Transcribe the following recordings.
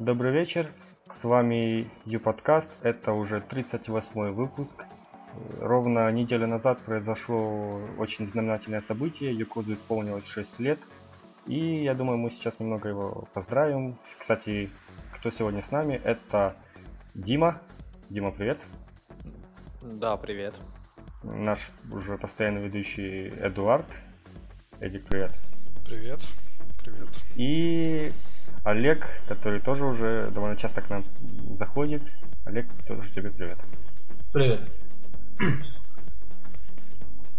Добрый вечер, с вами Ю-подкаст, это уже 38 выпуск. Ровно неделю назад произошло очень знаменательное событие, Якудзу исполнилось 6 лет, и я думаю, мы сейчас немного его поздравим. Кстати, кто сегодня с нами, это Дима. Дима, привет. Да, привет. Наш уже постоянно ведущий Эдуард. Эдик, привет. Привет. Привет. И Олег, который тоже уже довольно часто к нам заходит. Олег, тоже тебе привет. Привет.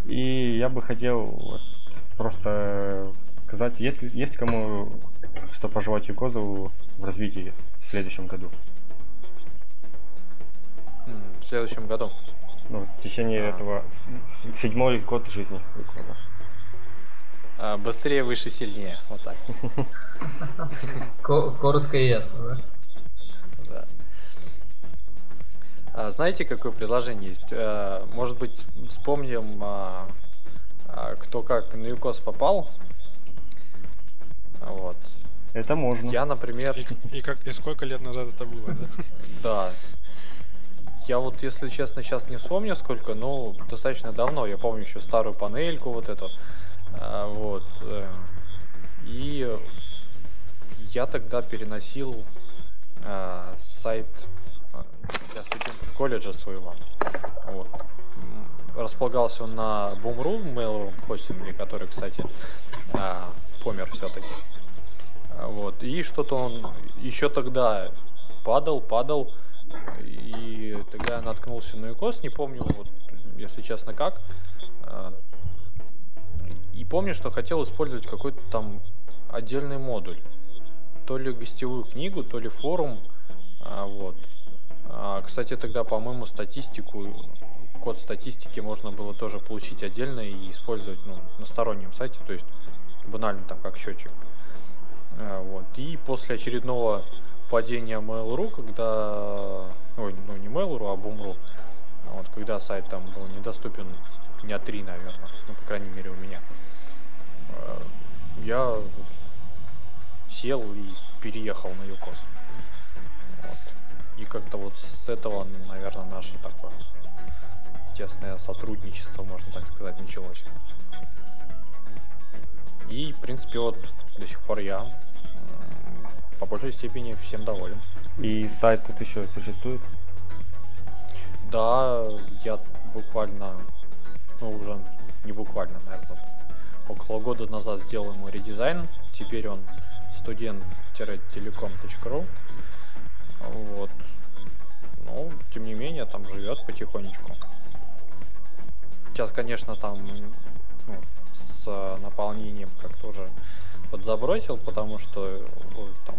И я бы хотел вот просто сказать, есть, есть кому что пожелать Юкозу в развитии в следующем году? В следующем году. Ну, в течение А. этого седьмой год жизни Юкоза. А, Быстрее, выше, сильнее. Вот так. Ко- коротко и ясно, да? Да. А, Знаете, какое предложение есть? А, Может быть, вспомним, кто как на ЮКОС попал? Вот. Это можно. Я, например, И, и как и сколько лет назад это было, да? да. Я вот, если честно, сейчас не вспомню сколько, но достаточно давно. Я помню еще старую панельку вот эту. А, Вот. э, И я тогда переносил а, сайт а, для студентов колледжа своего. Вот. Располагался он на Boom.ru, мейловом хостинге, который, кстати, помер все-таки. Вот. И что-то он еще тогда падал, падал. И тогда я наткнулся на ЮКОС, не помню, вот, если честно, как. И помню, что хотел использовать какой-то там отдельный модуль. То ли гостевую книгу, то ли форум. А, вот. А, кстати, тогда, по-моему, статистику, код статистики можно было тоже получить отдельно и использовать ну, на стороннем сайте, то есть банально там как счетчик. А, Вот. И после очередного падения Mail.ru, когда... Ой, ну не Mail.ru, а Boom.ru, вот когда сайт там был недоступен дня три, наверное, ну, по крайней мере, у меня. Э, Я сел и переехал на ЮКОС. Вот. И как-то вот с этого, наверное, наше такое тесное сотрудничество, можно так сказать, началось. И, в принципе, вот до сих пор я по большей степени всем доволен. И сайт тут еще существует. Да, я буквально, ну уже не буквально, наверное, около года назад сделал ему редизайн. Теперь он студент-телеком.ру. Вот. Ну, тем не менее, там живет потихонечку. Сейчас, конечно, там ну, с э, наполнением как-то уже подзабросил, потому что э, там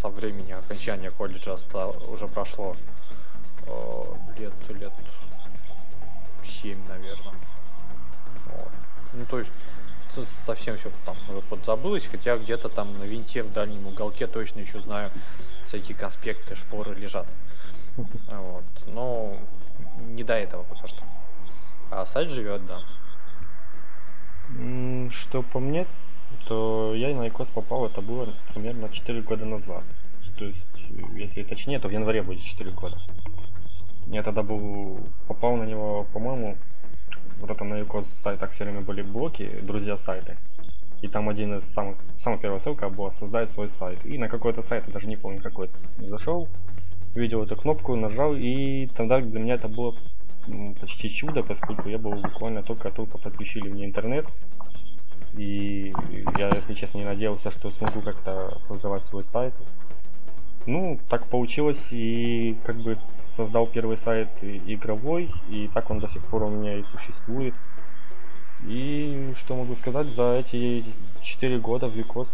со времени окончания колледжа уже прошло э, лет, лет 7, наверное. Вот. Ну, то есть совсем все там уже подзабылось, хотя где-то там на винте в дальнем уголке точно еще знаю, всякие конспекты, шпоры лежат. Вот. Но не до этого пока что. А сайт живет, да. Что по мне, то я на Икос попал, это было примерно 4 года назад. То есть, если точнее, то в январе будет 4 года. Я тогда был, попал на него, по-моему, вот это на Икос сайтах все время были блоки, друзья сайты. И там один из самых, самая первая ссылка была создать свой сайт. И на какой-то сайт, я даже не помню какой, зашел, увидел эту кнопку, нажал, и тогда для меня это было почти чудо, поскольку я был буквально только-только подключили мне интернет. И я, если честно, не надеялся, что смогу как-то создавать свой сайт. Ну, так получилось, и как бы создал первый сайт игровой, и так он до сих пор у меня и существует. И что могу сказать, за эти 4 года в Викос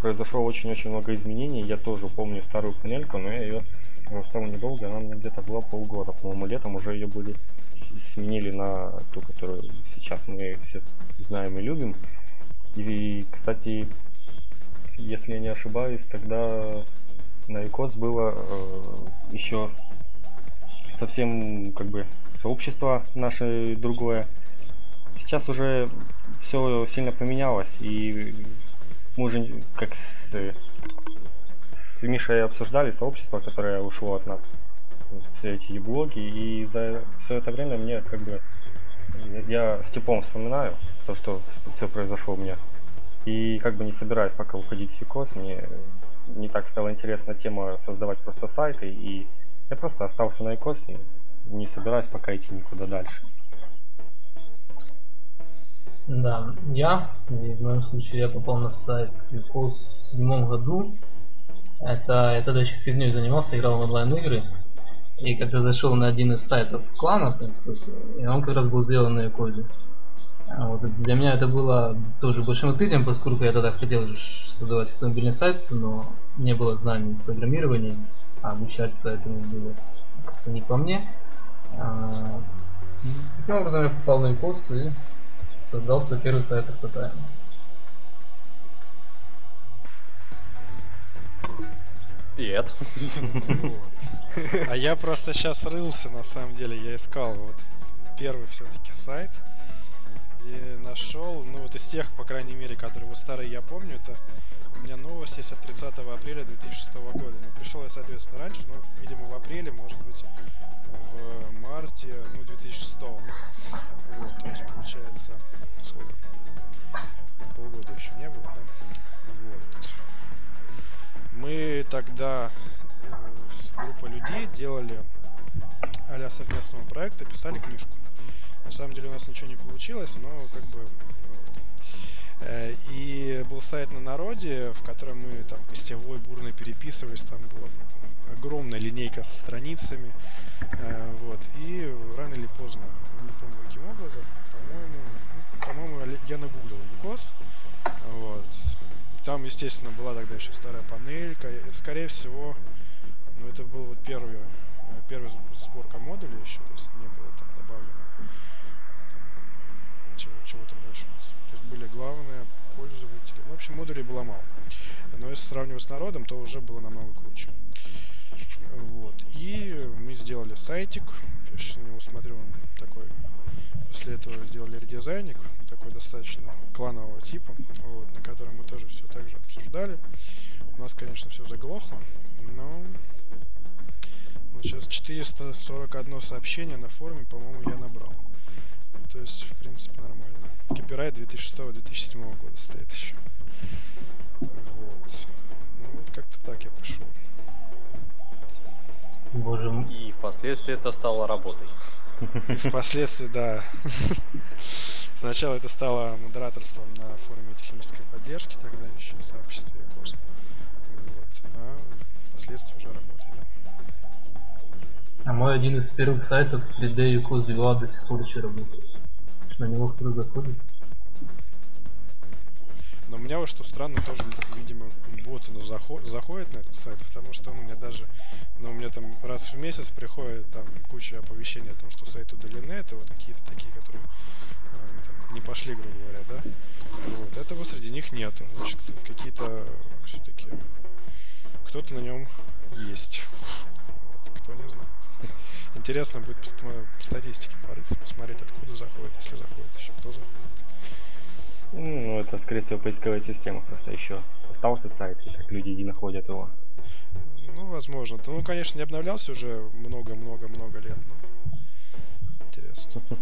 произошло очень-очень много изменений. Я тоже помню старую панельку, но я ее застал недолго, она мне где-то была полгода. По-моему, летом уже ее были сменили на ту, которую сейчас мы все знаем и любим. И, кстати, если я не ошибаюсь, тогда на Викос было э, еще совсем как бы сообщество наше другое. Сейчас уже все сильно поменялось, и мы уже как с, с Мишей обсуждали сообщество, которое ушло от нас. Все эти блоги, и за все это время мне как бы я с типом вспоминаю то, что все произошло у меня. И как бы не собираюсь пока уходить в Юкос, мне не так стала интересна тема создавать просто сайты, и я просто остался на ИКОС и не собираюсь пока идти никуда дальше. Да, я, в моем случае, я попал на сайт ИКОС в седьмом году. Это, я тогда еще фигней занимался, играл в онлайн игры. И когда зашел на один из сайтов кланов, и он как раз был сделан на ИКОСе. А вот для меня это было тоже большим открытием, поскольку я тогда хотел создавать автомобильный сайт, но не было знаний в программировании, а обучаться этому было как-то не по мне. А, таким образом я попал на курс и создал свой первый сайт автотайм. Привет. А я просто сейчас рылся, на самом деле, я искал вот первый все-таки сайт и нашел, ну вот из тех, по крайней мере, которые вот старые я помню, это у меня новость есть от 30 апреля 2006 года. Ну, пришел я, соответственно, раньше, но, видимо, в апреле, может быть, в марте, ну, 2006. Вот, то есть, получается, сколько? Полгода еще не было, да? Вот. Мы тогда э, с группой людей делали а совместного проекта, писали книжку. На самом деле у нас ничего не получилось, но как бы Э, и был сайт на народе, в котором мы там гостевой бурно переписывались, там была огромная линейка со страницами. Э, вот. И рано или поздно, не помню каким образом, по-моему, по-моему, я нагуглил ЮКОС. Вот. Там, естественно, была тогда еще старая панелька. Это, скорее всего, ну, это был вот первый, э, первый сборка модулей еще, то есть не были главные пользователи. Ну, в общем, модулей было мало. Но если сравнивать с народом, то уже было намного круче. Вот. И мы сделали сайтик. Я сейчас на него смотрю, он такой. После этого сделали редизайник, такой достаточно кланового типа, вот, на котором мы тоже все так же обсуждали. У нас, конечно, все заглохло, но вот сейчас 441 сообщение на форуме, по-моему, я набрал. То есть, в принципе, нормально. Копирайт 2006-2007 года стоит еще. Вот. Ну вот как-то так я пошел. Боже мой. И впоследствии это стало работой. И впоследствии, да. Сначала это стало модераторством на форуме технической поддержки, тогда еще в сообществе позже. Вот. А впоследствии уже работает. А мой один из первых сайтов 3D Юкос 2 до сих пор еще работает на него кто заходит. Но у меня вот что странно, тоже, видимо, боты ну, заход, заходят на этот сайт, потому что ну, у меня даже, ну, у меня там раз в месяц приходит там куча оповещений о том, что сайт удалены, это вот какие-то такие, которые э, там, не пошли, грубо говоря, да. Вот. Этого среди них нету. Значит, какие-то все-таки кто-то на нем есть. Вот, кто не знает. Интересно будет по, по статистике порыться, посмотреть, откуда заходит, если заходит еще, кто заходит. Ну, это, скорее всего, поисковая система просто еще остался сайт, и так люди и находят его. Ну, возможно. Ну, конечно, не обновлялся уже много-много-много лет, но интересно.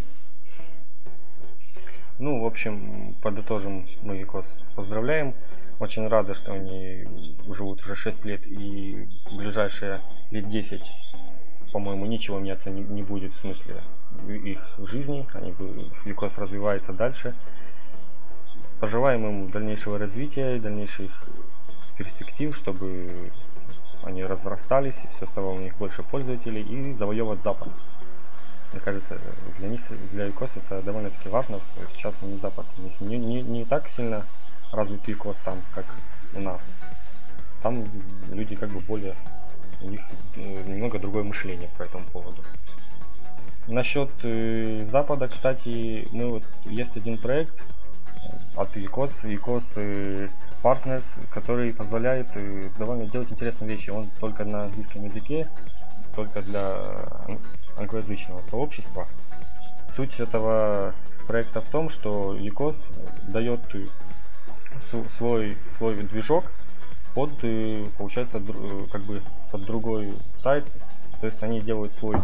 Ну, в общем, подытожим, мы Викос поздравляем. Очень рады, что они живут уже 6 лет и в ближайшие лет 10 по-моему, ничего меняться не, не будет в смысле их жизни. Они, Викос развивается дальше. Пожелаем им дальнейшего развития и дальнейших перспектив, чтобы они разрастались, все стало у них больше пользователей и завоевывать Запад. Мне кажется, для них, для ИКОС это довольно-таки важно. Сейчас они Запад у них не, не, не так сильно развитый ИКОС там, как у нас. Там люди как бы более у них э, немного другое мышление по этому поводу. Насчет э, Запада, кстати, мы вот есть один проект э, от ECOS, ECOS э, Partners, который позволяет э, довольно делать интересные вещи. Он только на английском языке, только для англоязычного сообщества. Суть этого проекта в том, что ECOS дает свой, свой движок под, э, получается, как бы под другой сайт. То есть они делают свой,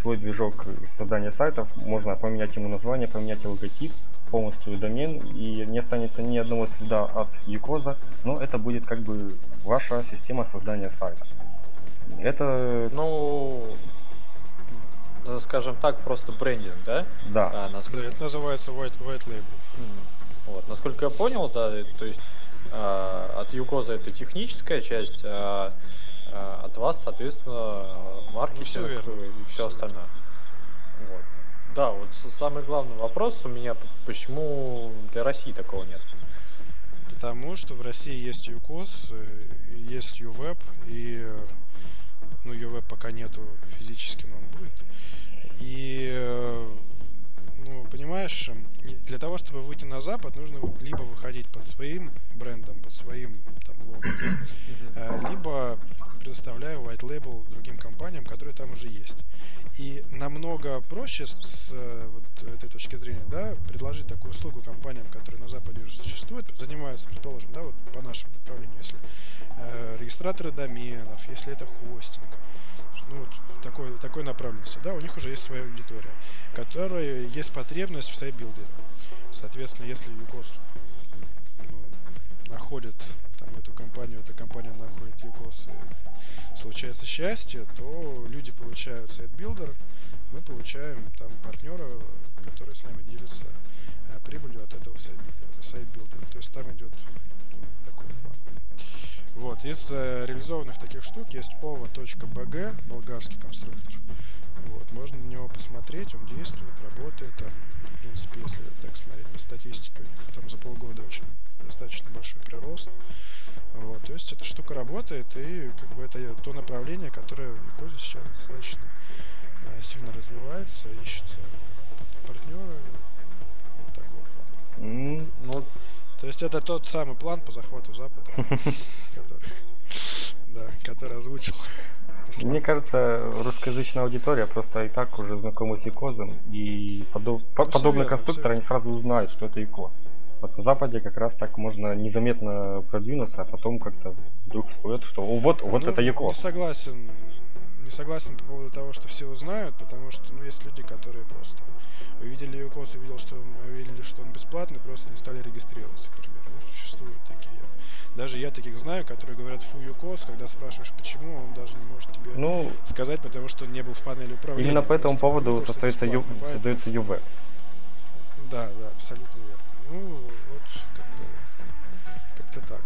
свой движок создания сайтов. Можно поменять ему название, поменять логотип, полностью домен, и не останется ни одного следа от Юкоза, но это будет как бы ваша система создания сайта. Это... Ну, скажем так, просто брендинг, да? Да. А, насколько... Да, это называется white, white label. Вот, насколько я понял, да, то есть э, от Юкоза это техническая часть, а э, от вас, соответственно, маркетинг ну, все и все остальное. Вот. Да, вот самый главный вопрос у меня, почему для России такого нет? Потому что в России есть ЮКОС, э, есть ЮВЕБ, и ну, ЮВЕБ пока нету физически, но он будет. И э, ну, понимаешь, для того, чтобы выйти на Запад, нужно либо выходить под своим брендом, под своим там лого, да, либо предоставляя white label другим компаниям, которые там уже есть. И намного проще с, с вот этой точки зрения, да, предложить такую услугу компаниям, которые на Западе уже существуют, занимаются, предположим, да, вот по нашему направлению, если э, регистраторы доменов, если это хостинг, ну вот такой, такой направленности, да, у них уже есть своя аудитория, которая есть потребность в сайт-билдере. Соответственно, если uCoz ну, находит там эту компанию, эта компания находит uCoz и случается счастье, то люди получают сайт-билдер, мы получаем там партнера, который с нами делится э, прибылью от этого сайт-билдера. То есть там идет ну, такой план. Вот, из э, реализованных таких штук есть ova.bg, болгарский конструктор. Вот, можно на него посмотреть, он действует, работает. Там, в принципе, если так смотреть по статистике, у них там за полгода очень достаточно большой прирост. Вот, то есть эта штука работает, и как бы это то направление, которое в uCoz е сейчас достаточно э, сильно развивается, ищется партнеры вот такого плана. Mm, ну, то есть это тот самый план по захвату Запада, который, да, который озвучил. Мне кажется, русскоязычная аудитория просто и так уже знакома с Икозом, и подоб, ну, подобный конструктор, они сразу узнают, что это Икоз. Вот на Западе как раз так можно незаметно продвинуться, а потом как-то вдруг всплывет, что О, вот, вот ну, это Яко. Не согласен. Не согласен по поводу того, что все узнают, потому что ну, есть люди, которые просто увидели ЮКОС, увидел, что увидели, что он бесплатный, просто не стали регистрироваться, к примеру. Ну, существуют такие. Даже я таких знаю, которые говорят фу ЮКОС, когда спрашиваешь, почему, он даже не может тебе ну, сказать, потому что не был в панели управления. Именно по этому поводу создается, ю, создается ЮВ. Да, да, абсолютно верно. Ну, вот как-то, как-то так.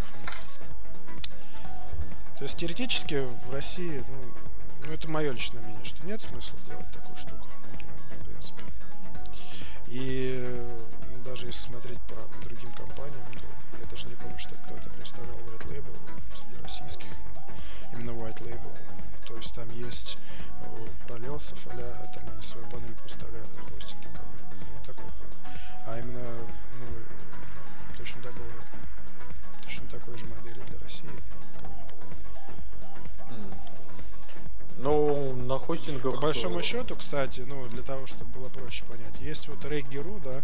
То есть теоретически в России, ну, ну это мое личное мнение, что нет смысла делать такую штуку, ну, в принципе. И ну, даже если смотреть по другим компаниям, то не помню, что кто-то представлял White Label среди российских, именно White Label. То есть там есть пролелсов, а там они свою панель представляют на хостинге. Ну, такой А именно Ну, на хостингах... По большому счету, кстати, ну, для того, чтобы было проще понять, есть вот Reggie.ru, да,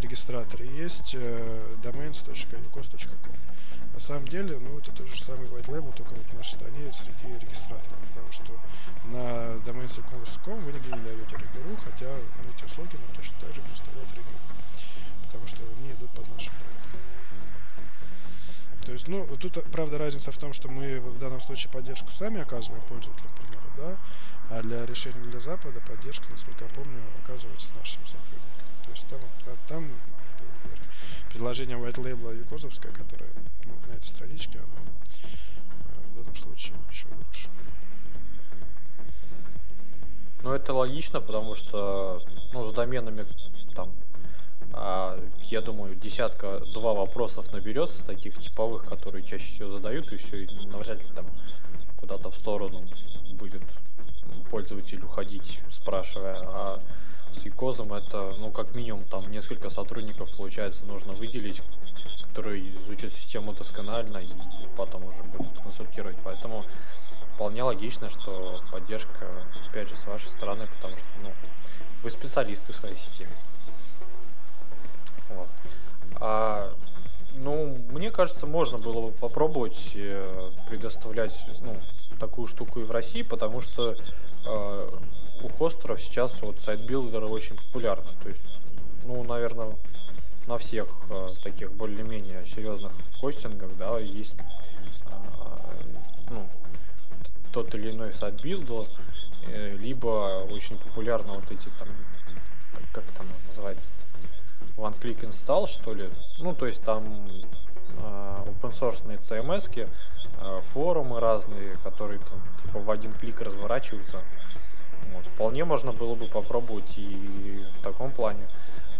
регистратор, и есть э, domains.ucos.com. На самом деле, ну, это тот же самый white label, только вот в нашей стране среди регистраторов, потому что на domains.ucos.com вы нигде не даете Reggie.ru, хотя ну, эти услуги нам точно так же представляют Reggie.ru, потому что они идут под нашим то есть, ну, тут, правда, разница в том, что мы в данном случае поддержку сами оказываем пользователям, к примеру, да, а для решений для Запада поддержка, насколько я помню, оказывается нашим сотрудникам. То есть там, там предложение White Label Юкозовское, которое ну, на этой страничке, оно э, в данном случае еще лучше. Ну, это логично, потому что ну, с доменами там а, я думаю, десятка-два вопросов наберется, таких типовых, которые чаще всего задают, и все, и навряд ли там куда-то в сторону будет пользователь уходить, спрашивая. А с Якозом это, ну, как минимум, там несколько сотрудников, получается, нужно выделить, которые изучат систему досконально и потом уже будут консультировать. Поэтому вполне логично, что поддержка, опять же, с вашей стороны, потому что, ну, вы специалисты в своей системе. Вот. А Ну, мне кажется, можно было бы попробовать э, предоставлять ну, такую штуку и в России, потому что э, у хостеров сейчас вот сайт-билдеры очень популярны. То есть, ну, наверное, на всех э, таких более-менее серьезных хостингах, да, есть э, ну, тот или иной сайт-билдер, э, либо очень популярны вот эти там, как, там называется, One Click Install, что ли. Ну, то есть там э, open source CMS, форумы разные, которые там типа в один клик разворачиваются. Вот, вполне можно было бы попробовать и в таком плане.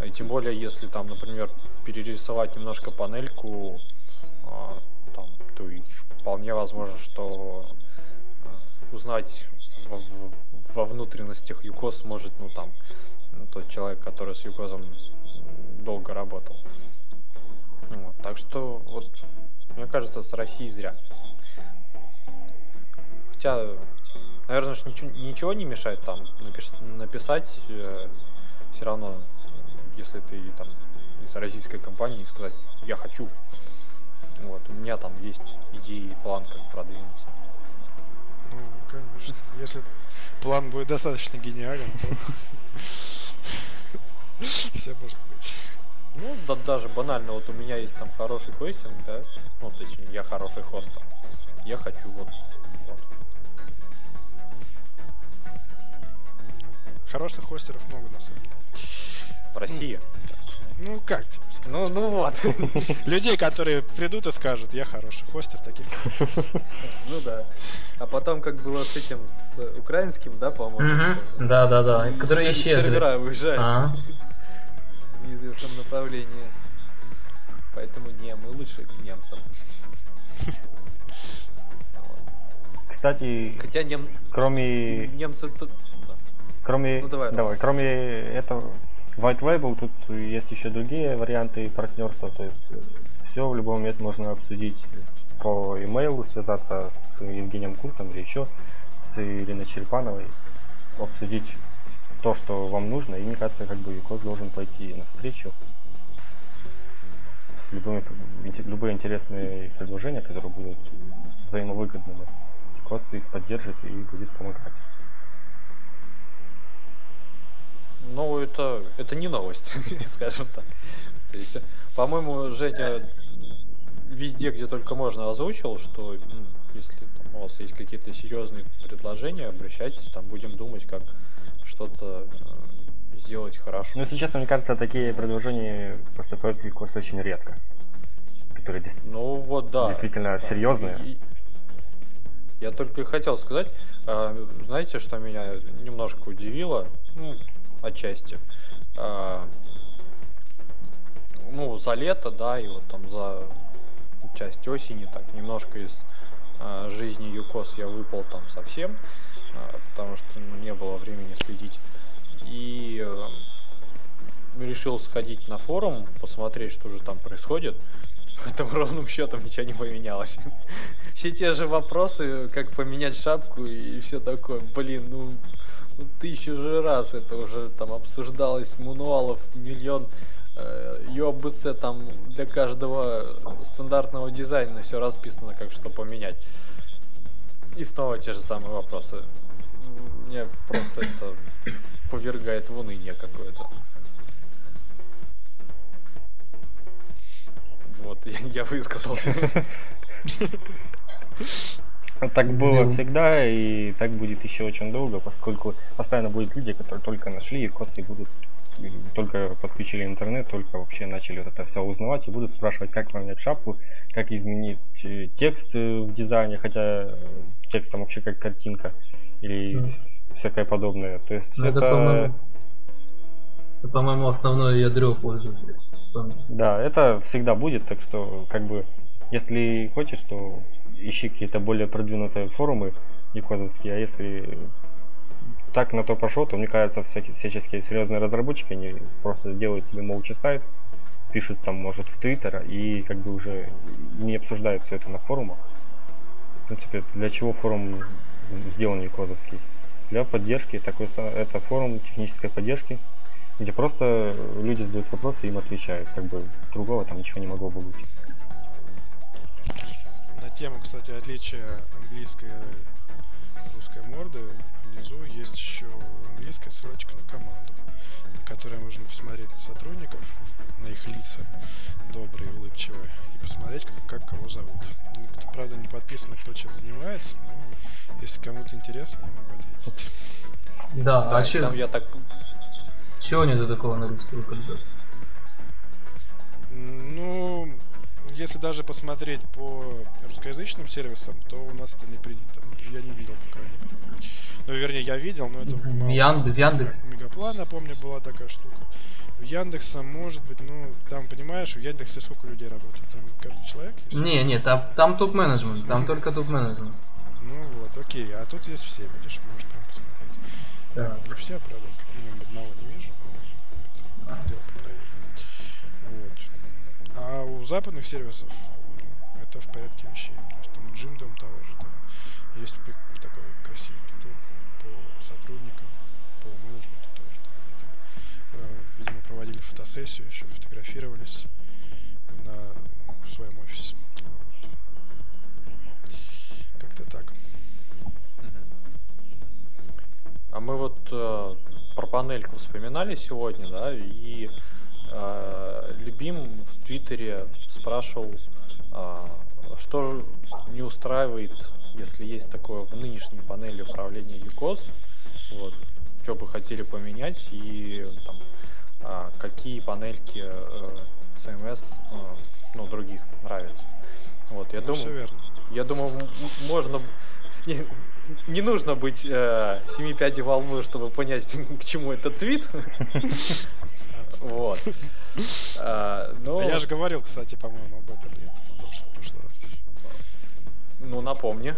И тем более, если там, например, перерисовать немножко панельку, э, там, то и вполне возможно, что э, узнать во, во внутренностях ЮКОС может, ну там, тот человек, который с ЮКОСом долго работал. Вот, так что, вот, мне кажется, с Россией зря. Хотя, наверное, ж ничего, ничего не мешает там напиш, написать э, все равно, если ты там из российской компании, сказать, я хочу. Вот, у меня там есть идеи и план, как продвинуться. Ну, конечно. Если план будет достаточно гениален, то все может быть. Ну, да, даже банально, вот у меня есть там хороший хостинг, да, ну, точнее, я хороший хостер. Я хочу вот, вот. Хороших хостеров много на самом деле. В России. Ну, как тебе сказать? Ну, ну вот. Людей, которые придут и скажут, я хороший хостер, таких. Ну да. А потом, как было с этим, с украинским, да, по-моему? Да, да, да. Которые исчезли. Сервера уезжают А. в неизвестном направлении. Поэтому не, мы лучше к немцам. Кстати, Хотя нем... кроме немцы тут... Кроме, Ну, давай, давай, кроме этого White Label, тут есть еще другие варианты партнерства, то есть все в любой момент можно обсудить по имейлу, связаться с Евгением Куртом или еще с Ириной Черепановой, обсудить то, что вам нужно, и мне кажется, как бы Юкос должен пойти навстречу с любыми, любые интересные предложения, которые будут взаимовыгодными. Юкос их поддержит и будет помогать. Ну, это, это не новость, скажем так. То есть, по-моему, Женя везде, где только можно, озвучил, что м, если там, у вас есть какие-то серьезные предложения, обращайтесь, там будем думать, как что-то э, сделать хорошо. Ну, если честно, мне кажется, такие предложения поступают в Викос очень редко. Которые Ну вот да. Действительно Да. серьезные. И- Я только и хотел сказать, а, знаете, что меня немножко удивило, ну, отчасти. А, ну, за лето, да, и вот там за часть осени, так, немножко из а, жизни ЮКОС я выпал там совсем, а, потому что ну, не было времени следить. И э, решил сходить на форум, посмотреть, что же там происходит. Поэтому ровным счетом ничего не поменялось. Все те же вопросы, как поменять шапку и все такое. Блин, ну, ну тысячу же раз это уже там обсуждалось, мануалов миллион. Э, ЮАБЦ там для каждого стандартного дизайна все расписано, как что поменять. И снова те же самые вопросы. Мне просто это повергает в уныние какое-то. Вот, я, я высказался. Так было Мгм. всегда, и так будет еще очень долго, поскольку постоянно будут люди, которые только нашли Викос и будут только подключили интернет, только вообще начали вот это все узнавать и будут спрашивать, как поменять шапку, как изменить э, текст э, в дизайне, хотя э, текст там вообще как картинка или Мгм. всякое подобное. То есть Ну, это, это, по-моему, это, по-моему, основное ядро пользователя. Да, это всегда будет, так что как бы если хочешь, то ищи какие-то более продвинутые форумы якозовские, а если так на то пошло, то мне кажется, всякие, всяческие серьезные разработчики, они просто делают себе молча сайт, пишут там, может, в Твиттер, и как бы уже не обсуждают все это на форумах. В принципе, для чего форум сделан якозовский? Для поддержки, такой, это форум технической поддержки, где просто люди задают вопросы и им отвечают. Как бы другого там ничего не могло бы быть. Тему, кстати, отличия английской и русской морды, внизу есть еще английская ссылочка на команду, на которой можно посмотреть на сотрудников, на их лица, добрые, улыбчивые, и посмотреть, как, как кого зовут. Никто, правда, не подписано, кто чем занимается, но если кому-то интересно, я могу ответить. Да, Да, а че, там я так... чего нету такого на русский выкладывать? Ну, если даже посмотреть по русскоязычным сервисам, то у нас это не принято. Я не видел, по крайней мере. Ну, вернее, я видел, но это В в Яндекс. Мегаплана, помню, была такая штука. У Яндекса, может быть, ну, там, понимаешь, в Яндексе сколько людей работает? Там каждый человек есть? Не, не, там, там топ-менеджмент, там только топ-менеджмент. Ну вот, окей. А тут есть все, видишь, можешь прям посмотреть. Да. Не все, правда, А у западных сервисов это в порядке вещей. То есть там Джимдом того же, там есть такой красивый тур по сотрудникам, по менеджменту тоже. Там, там, э, видимо, проводили фотосессию, еще фотографировались на, в своем офисе. Вот. Как-то так. А мы вот э, про панельку вспоминали сегодня, да, и э, Любим в Твиттере спрашивал, а, что не устраивает, если есть такое в нынешней панели управления ЮКОС, вот, что бы хотели поменять и там, а, какие панельки э, CMS, э, ну, других нравятся. Вот, я Ну, думаю, верно. я думаю, можно... Не, не нужно быть э, семи пядей во лбу, чтобы понять, к чему этот твит. Вот. А, А Ну, я же говорил, кстати, по-моему, об этом нет, в прошлый, в прошлый раз. ну, напомни.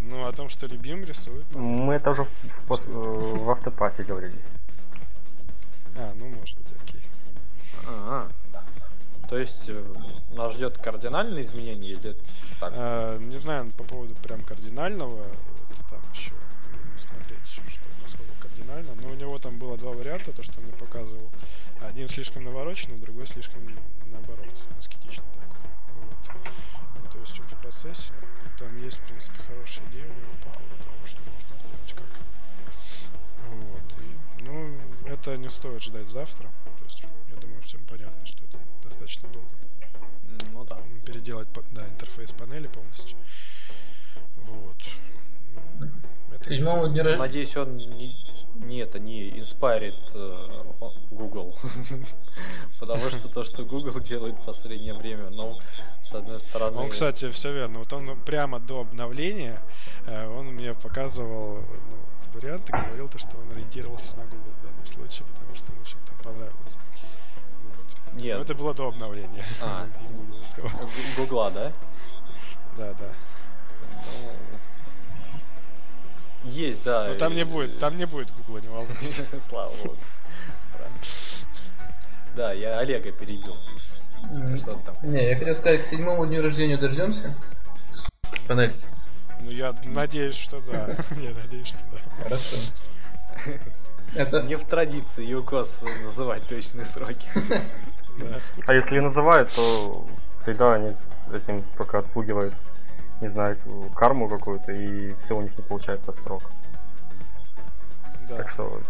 Ну, о том, что любим рисует. Мы это уже в, в э, в автопате говорили. А, ну, может быть, окей. А, То есть э, нас ждет кардинальное изменение или так? А, не знаю по поводу прям кардинального, это там еще смотреть, что, насколько кардинально, но у него там было два варианта, то, что он мне показывал. Один слишком навороченный, другой слишком наоборот, аскетичный такой. Вот. Ну, то есть он в процессе. Там есть, в принципе, хорошая идея у него по поводу того, что можно делать как. Вот. И, ну, это не стоит ждать завтра. То есть, я думаю, всем понятно, что это достаточно долго Ну да. переделать да, интерфейс панели полностью. Вот. Ну, это- Седьмого дня. Надеюсь, он не, не это не инспайрит э, Google. Потому что то, что Google делает в последнее время, ну, с одной стороны... Он, кстати, все верно. Вот он прямо до обновления э, он мне показывал ну, вот варианты, говорил то, что он ориентировался на Google в данном случае, потому что ему что-то там понравилось. Вот. Нет. Но это было до обновления. А. И Гугла, да? Да, да. Есть, да. Но там не будет, там не будет Гугла, не волнуйся. Слава богу. Да, я Олега перебил. Что там? Не, я хотел сказать, к седьмому дню рождения дождемся. Панель. Ну, я надеюсь, что да. Я надеюсь, что да. Хорошо. Это... Не в традиции ЮКОС называть точные сроки. А если называют, то всегда они этим только отпугивают, не знаю, карму какую-то, и все у них не получается срок. Да. Так что,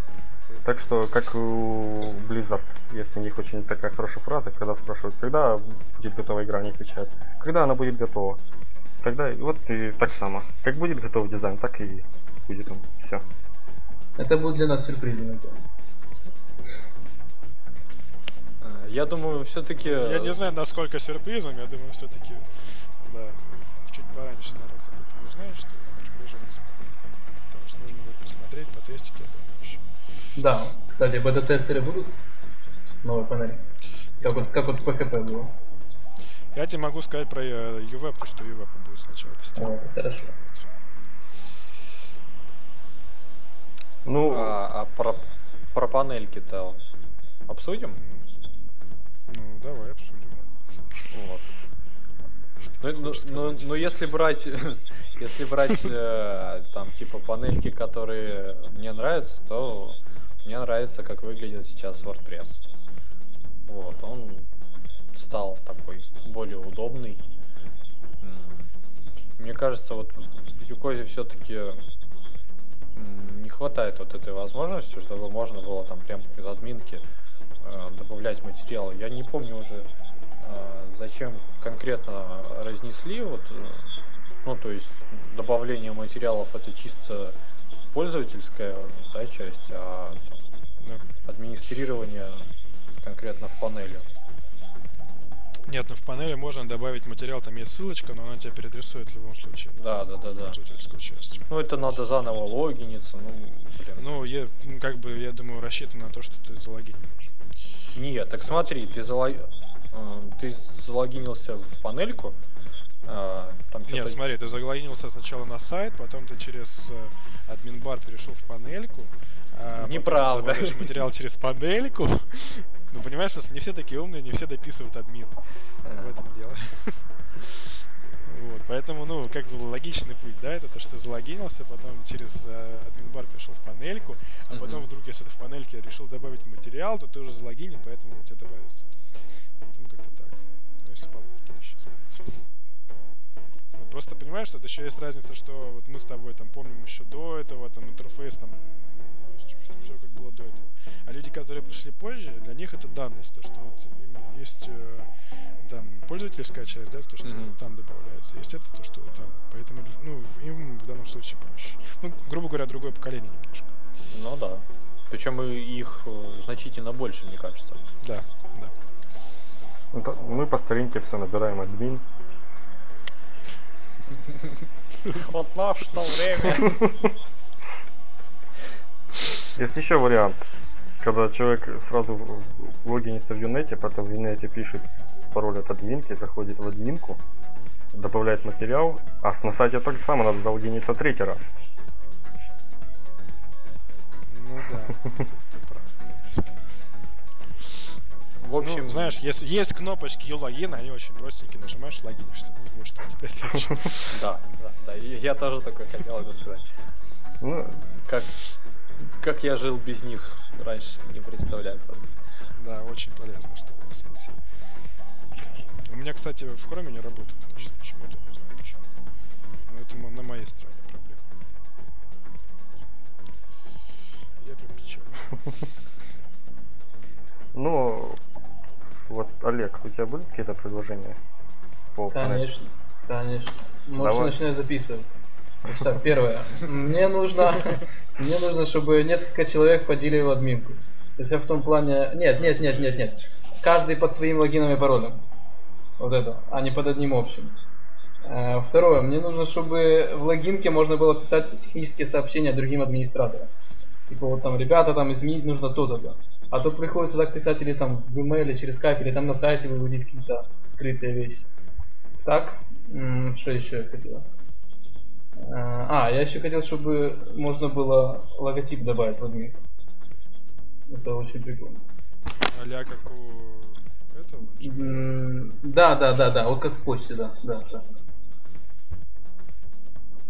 так что, как у Blizzard, есть у них очень такая хорошая фраза, когда спрашивают, когда будет готова игра, они отвечают, когда она будет готова. Тогда вот и так само. Как будет готов дизайн, так и будет он. Все. Это будет для нас сюрпризом. А, Я думаю, все-таки... Я не знаю, насколько сюрпризом, я думаю, все-таки, Да, кстати, бета-тестеры будут с новой панели? Как вот, как вот PHP было. Я тебе могу сказать про э, UWeb, то что UWeb будет сначала тестировать. Вот, хорошо. Ну, А, а про, про панельки-то обсудим? Ну, давай обсудим. Вот. Ну, ну, ну, ну, если брать, если брать э, там типа панельки, которые мне нравятся, то мне нравится, как выглядит сейчас WordPress. Вот, он стал такой более удобный. Мне кажется, вот в Юкозе все-таки не хватает вот этой возможности, чтобы можно было там прям из админки э, добавлять материалы. Я не помню уже, э, зачем конкретно разнесли вот э, ну, то есть добавление материалов это чисто пользовательская да, часть, а там, Да. администрирование конкретно в панели. Нет, ну в панели можно добавить материал, там есть ссылочка, но она тебя переадресует в любом случае. Да, да, да, да. Пользовательскую часть. Ну, это надо заново логиниться, ну, блин. Ну, я, ну, как бы, я думаю, рассчитан на то, что ты залогинить можешь. Нет, так смотри, ты, зало... э, ты залогинился в панельку, э, там Нет, смотри, ты залогинился сначала на сайт, потом ты через э, админбар перешел в панельку. а потом Неправда. ты материал через панельку. Ну, понимаешь, просто не все такие умные, не все дописывают админ. В этом дело. Вот, поэтому, ну, как бы логичный путь, да, это то, что ты залогинился, потом через э, админбар перешел в панельку, а потом Мгм. вдруг, если ты в панельке решил добавить материал, то ты уже залогинен, поэтому у тебя добавится. Поэтому как-то так. Ну, если по логике сейчас просто понимаешь, что это еще есть разница, что вот мы с тобой там помним еще до этого, там интерфейс там все как было до этого. А люди, которые пришли позже, для них это данность, то, что вот им есть э, там пользовательская часть, да, то, что Мгм. там добавляется, есть это, то, что вот там. Поэтому, ну, им в данном случае проще. Ну, грубо говоря, другое поколение немножко. Ну да. Причем их э, значительно больше, мне кажется. Да, да. Это- мы по старинке все набираем админ. Вот наше то время. Есть еще вариант, когда человек сразу логинится в Юнете, потом в Юнете пишет пароль от админки, заходит в админку, добавляет материал, а с- на сайте так же само надо залогиниться третий раз. Ну да. В общем, Ну, знаешь, есть, есть кнопочки логина, они очень простенькие, нажимаешь, логинишься. Вот что отвечу. да, да, да. и Я тоже такой хотел это сказать. Ну, Как, как я жил без них раньше, не представляю просто. Да, очень полезно, что самом деле. У меня, кстати, в хроме не работает, значит, почему-то, не знаю почему. Но это на моей стороне проблема. Я прям печаль. ну, вот, Олег, у тебя будут какие-то предложения? По панели? Конечно, конечно. Можешь Давай. начинать записывать. Так, первое. Мне нужно, мне нужно, чтобы несколько человек входили в админку. То есть я в том плане... Нет, нет, нет, нет, нет. Каждый под своим логином и паролем. Вот это, а не под одним общим. Э, Второе, мне нужно, чтобы в логинке можно было писать технические сообщения другим администраторам. Типа вот там, ребята, там изменить нужно то-то. то А то приходится так писать или там в email, через Skype, или там на сайте выводить какие-то скрытые вещи. Так, что еще я хотел? Э, А, я еще хотел, чтобы можно было логотип добавить в админку. Это очень прикольно. а как у этого? Да, да, да, да, вот как в почте, да, да, да.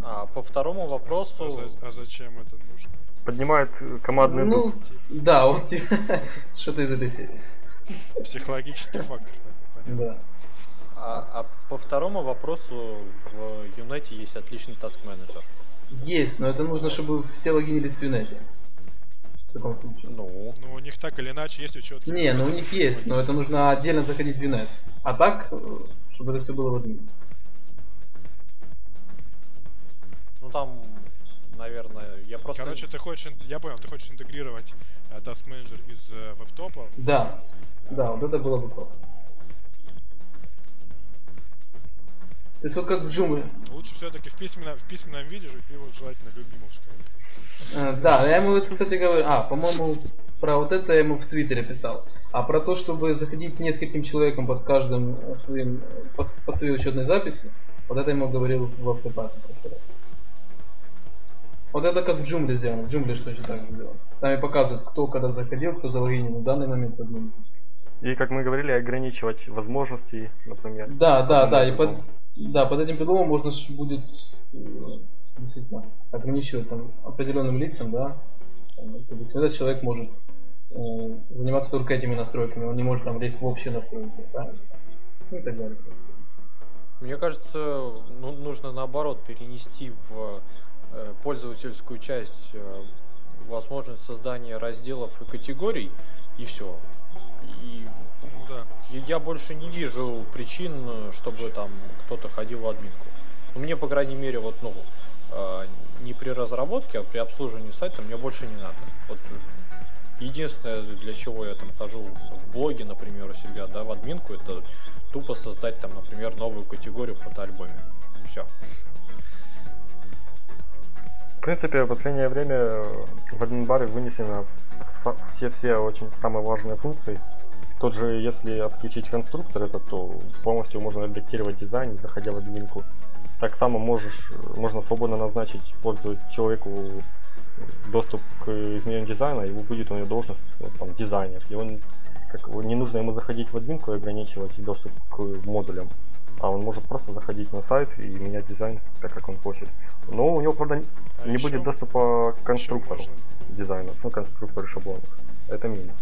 А по второму А, вопросу... за- а зачем это нужно? Поднимает э, командный Ну, дух. да, вот что-то из этой серии. Психологический фактор такой, понятно. Да. А, а по второму вопросу в Юнете есть отличный таск менеджер. Есть, но это нужно, чтобы все логинились в Юнете. В таком случае. Ну, Ну, у них так или иначе есть учет. Не, ну у них есть, но это нужно отдельно заходить в Юнет. А так, э, чтобы это все было в админе. ну там, наверное, я просто... Короче, ты хочешь, я понял, ты хочешь интегрировать э, Task Manager из э, веб-топа Да, да, вот это было бы классно. То есть вот как в джунгле. Лучше все-таки в письменном, в письменном виде же его желательно любимовское. Э, Да, я ему, вот, кстати, говорю, а, по-моему, про вот это я ему в Твиттере писал. А про то, чтобы заходить нескольким человеком под каждым своим, под, под своей учетной записью, вот это я ему говорил в автопаке в прошлый раз. Вот это как в джунгле сделано, в джунгле что еще так же сделано. Там и показывают, кто когда заходил, кто залогинен в данный момент под ним. И, как мы говорили, ограничивать возможности, например. Да, да, да, и под, да, под этим предлогом можно будет э, действительно ограничивать там определенным лицам, да. Там, То есть этот человек может э, заниматься только этими настройками, он не может там лезть в общие настройки, да, ну и так далее. Мне кажется, ну, нужно наоборот перенести в э, пользовательскую часть э, возможность создания разделов и категорий, и все. И Ну да. Я больше не вижу причин, чтобы там кто-то ходил в админку. Ну, Мне, по крайней мере, вот, ну, э, не при разработке, а при обслуживании сайта мне больше не надо. Вот единственное, для чего я там хожу в блоге, например, у себя, да, в админку, это тупо создать там, например, новую категорию в фотоальбоме. Все. В принципе, в последнее время в админбаре вынесено все-все очень самые важные функции. Тот же, если отключить конструктор, это то полностью можно редактировать дизайн, заходя в админку. Так само можешь, э, можно свободно назначить пользу человеку доступ к изменению дизайна, и будет у него должность вот, там, дизайнер. И он как, не нужно ему заходить в админку и ограничивать доступ к модулям. А он может просто заходить на сайт и менять дизайн так, как он хочет. Но у него, правда, А не ещё- будет доступа к конструктору дизайнов, ну, конструктору шаблонов. Это минус.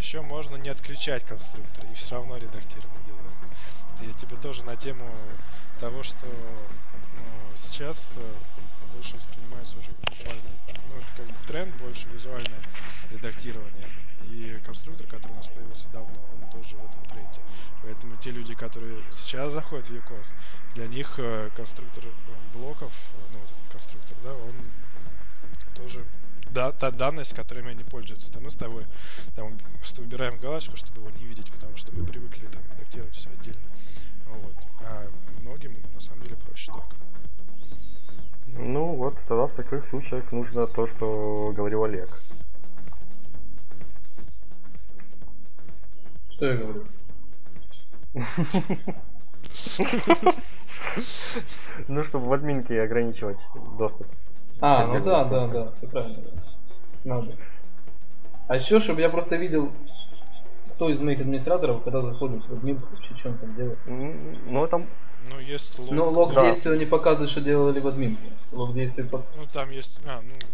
Еще можно не отключать конструктор и все равно редактировать дизайн. Я тебе тоже на тему того, что ну, сейчас э, больше воспринимается уже визуальное, ну это как бы тренд больше визуальное редактирование. И конструктор, который у нас появился давно, он тоже в этом тренде. Поэтому те люди, которые сейчас заходят в ECOS, для них э, конструктор э, блоков, ну вот конструктор, да, он тоже да, та данность, которыми они пользуются. Там мы с тобой там, что выбираем галочку, чтобы его не видеть, потому что мы привыкли там редактировать все отдельно. Вот. А многим на самом деле проще так. Ну вот, тогда в таких случаях нужно то, что говорил Олег. Что я говорю? Ну, чтобы в админке ограничивать доступ. А, ну да, да, да, все правильно. Надо. А еще, чтобы я просто видел, кто из моих администраторов, когда заходит в админку, вообще что он там делает. Ну, там Ну, есть лог. Но лог Да. действия не показывает, что делали в админке. Лог действия под... Ну, там есть... А, ну, ну.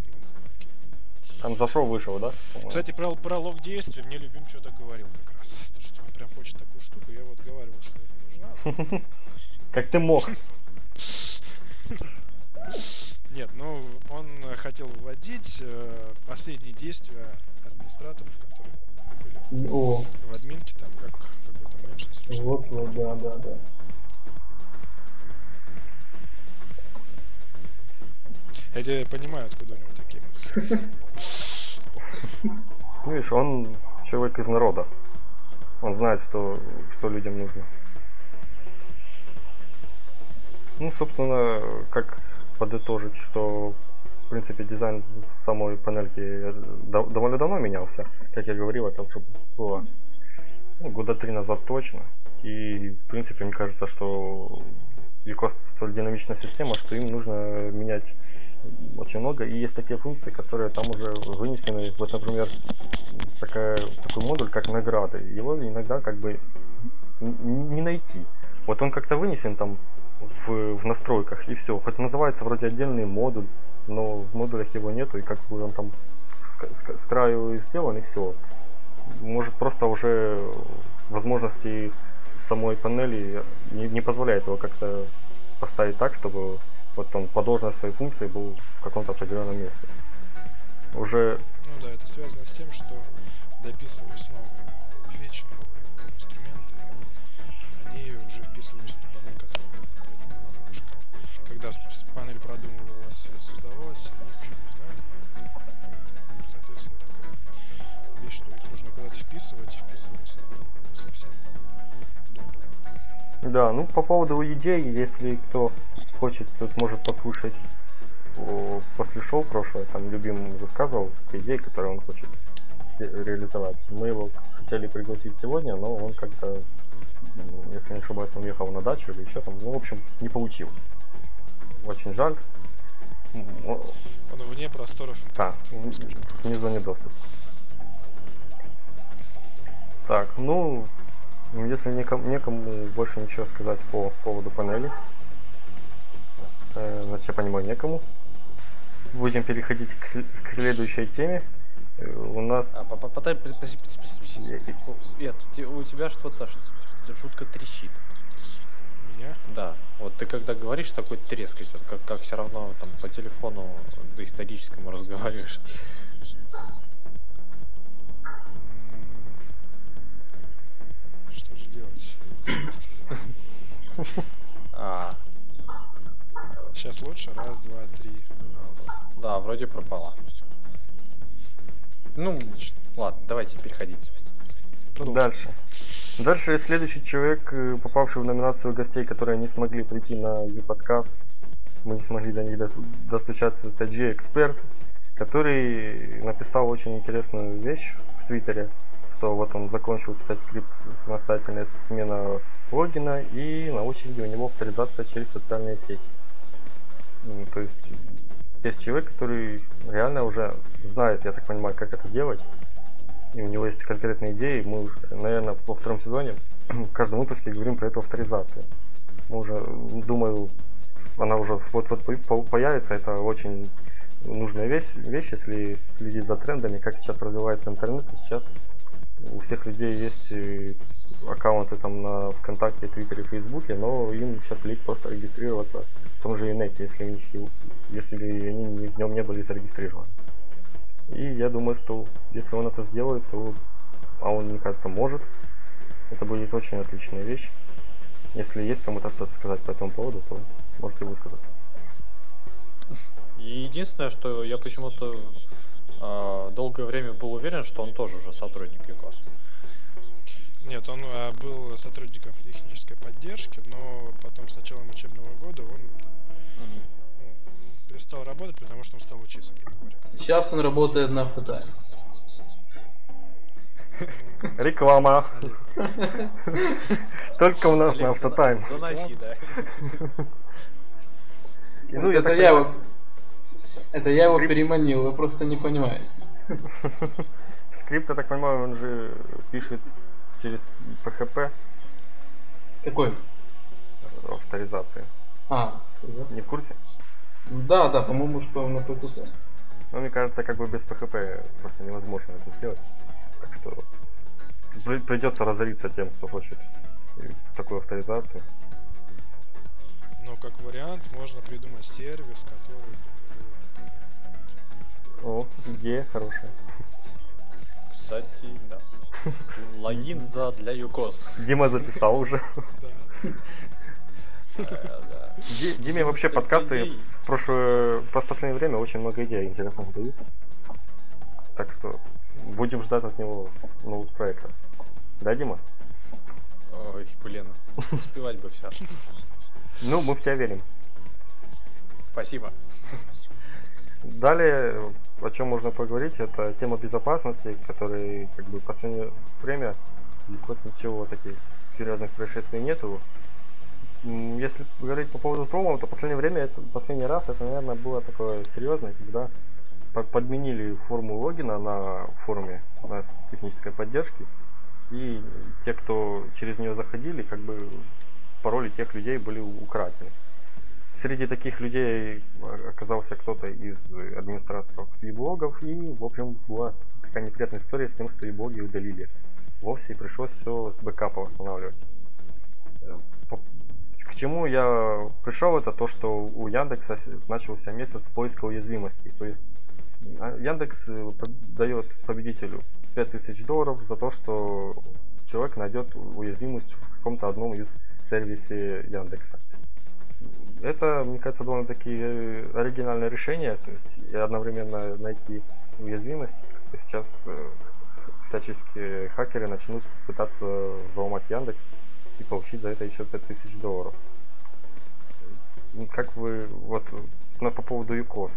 Там зашел, вышел, да? Кстати, про, про лог действия мне любим что-то говорил как раз. То, что он прям хочет такую штуку, я вот говорил, что это нужна. Как ты мог? Нет, ну, он э, хотел вводить э, последние действия администраторов, которые были О, в админке, там, как какой-то меньше. вот, вот, да, да, да. Я тебя понимаю, откуда у него такие мысли. Ну, видишь, он человек из народа. Он знает, что, что людям нужно. Ну, собственно, как подытожить, что в принципе дизайн самой панельки довольно давно менялся. Как я говорил, это уже было ну, года три назад точно. И в принципе мне кажется, что Викос столь динамичная система, что им нужно менять очень много. И есть такие функции, которые там уже вынесены. Вот, например, такая, такой модуль, как награды. Его иногда как бы не найти. Вот он как-то вынесен там в, в настройках и все. Хоть называется вроде отдельный модуль, но в модулях его нету, и как бы он там с, с с краю сделан и все. Может просто уже возможности самой панели не, не позволяет его как-то поставить так, чтобы вот он по должности своей функции был в каком-то определенном месте. Уже Ну да, это связано с тем, что дописывались новые Да, ну по поводу идей, если кто хочет, тут может послушать о, после шоу прошлое, там любимый высказывал те идеи, которые он хочет ре- реализовать. Мы его хотели пригласить сегодня, но он как-то, если не ошибаюсь, он ехал на дачу или еще там, ну, в общем, не получилось. Очень жаль. Он вне просторов Да, вне зоне доступа. Так, ну, если некому, некому больше ничего сказать по поводу панели, э, значит, я понимаю, некому. Будем переходить к, к следующей теме. Э, У нас... А, по- по- Нет, у те- у тебя что-то, ш- шутка трещит. меня. Да. Вот ты когда говоришь, такой треск идет, как, как все равно там по телефону доисторическому разговариваешь. А, Сейчас лучше. Раз, два, три. Раз. да, вроде пропала. Ну, ладно, давайте переходить. Продолжим. Дальше. Дальше следующий человек, э, попавший в номинацию гостей, которые не смогли прийти на подкаст, мы не смогли до них до- достучаться, это G Эксперт, который написал очень интересную вещь в Твиттере, что вот он закончил писать скрипт самостоятельная смена логина и на очереди у него авторизация через социальные сети. То есть есть человек, который реально уже знает, я так понимаю, как это делать, и у него есть конкретные идеи. Мы уже, наверное, во втором сезоне в каждом выпуске говорим про эту авторизацию. Мы уже, думаю, она уже вот-вот по- по- появится. Это очень нужная вещь, вещь, если следить за трендами, как сейчас развивается интернет. И сейчас у всех людей есть э, аккаунты там на ВКонтакте, Твиттере, Фейсбуке, но им сейчас лень просто регистрироваться в том же инете, если, у них, если они в нем не были зарегистрированы. И я думаю, что если он это сделает, то, а он, мне кажется, может, это будет очень отличная вещь. Если есть кому-то что-то сказать по этому поводу, то можете высказать. Единственное, что я почему-то а, долгое время был уверен, что он тоже уже сотрудник ЮКОС. Нет, он а, был сотрудником технической поддержки, но потом с началом учебного года он там, ну, перестал работать, потому что он стал учиться, грубо говоря. Сейчас он работает на Автотаймс. Реклама. Только у нас на автотайм. Заноси, да. Ну, я это так я его, это я его Скрип- переманил, вы просто не понимаете. скрипт, я так понимаю, он же пишет через PHP Какой? авторизации. А, Не в курсе? да, да, по-моему, что на PQT. Но мне кажется, как бы без PHP просто невозможно это сделать. Так что при- придется разориться тем, кто хочет такую авторизацию. Но как вариант можно придумать сервис, который О, идея хорошая. Кстати, да. Логин за для ЮКОС. Дима записал уже. Диме вообще подкасты в прошлое, последнее время очень много идей интересных дают. Так что будем ждать от него новых проектов. Да, Дима? Ой, блин. Успевать бы все. Ну, мы в тебя верим. Спасибо. Далее, о чем можно поговорить, это тема безопасности, которой как бы в последнее время никакой ничего таких серьезных происшествий нету. Если говорить по поводу взломов, то последнее время, это, последний раз это, наверное, было такое серьезное, когда по- подменили форму логина на форуме на технической поддержки, и те, кто через нее заходили, как бы пароли тех людей были украдены. Среди таких людей э, оказался кто-то из э, администраторов и блогов, и, в общем, была такая неприятная история с тем, что и блоги удалили вовсе, и пришлось все с бэкапа восстанавливать. Э, К чему я пришел, это то, что у Яндекса начался месяц поиска уязвимостей. То есть а, Яндекс э, дает победителю 5000 долларов за то, что человек найдет уязвимость в каком-то одном из сервисе Яндекса. Это, мне кажется, довольно-таки э, оригинальное решение, то есть и одновременно найти уязвимость. Сейчас э, всяческие хакеры начнут пытаться взломать Яндекс и получить за это еще 5000 долларов. Как вы, вот, ну, по поводу ЮКОС,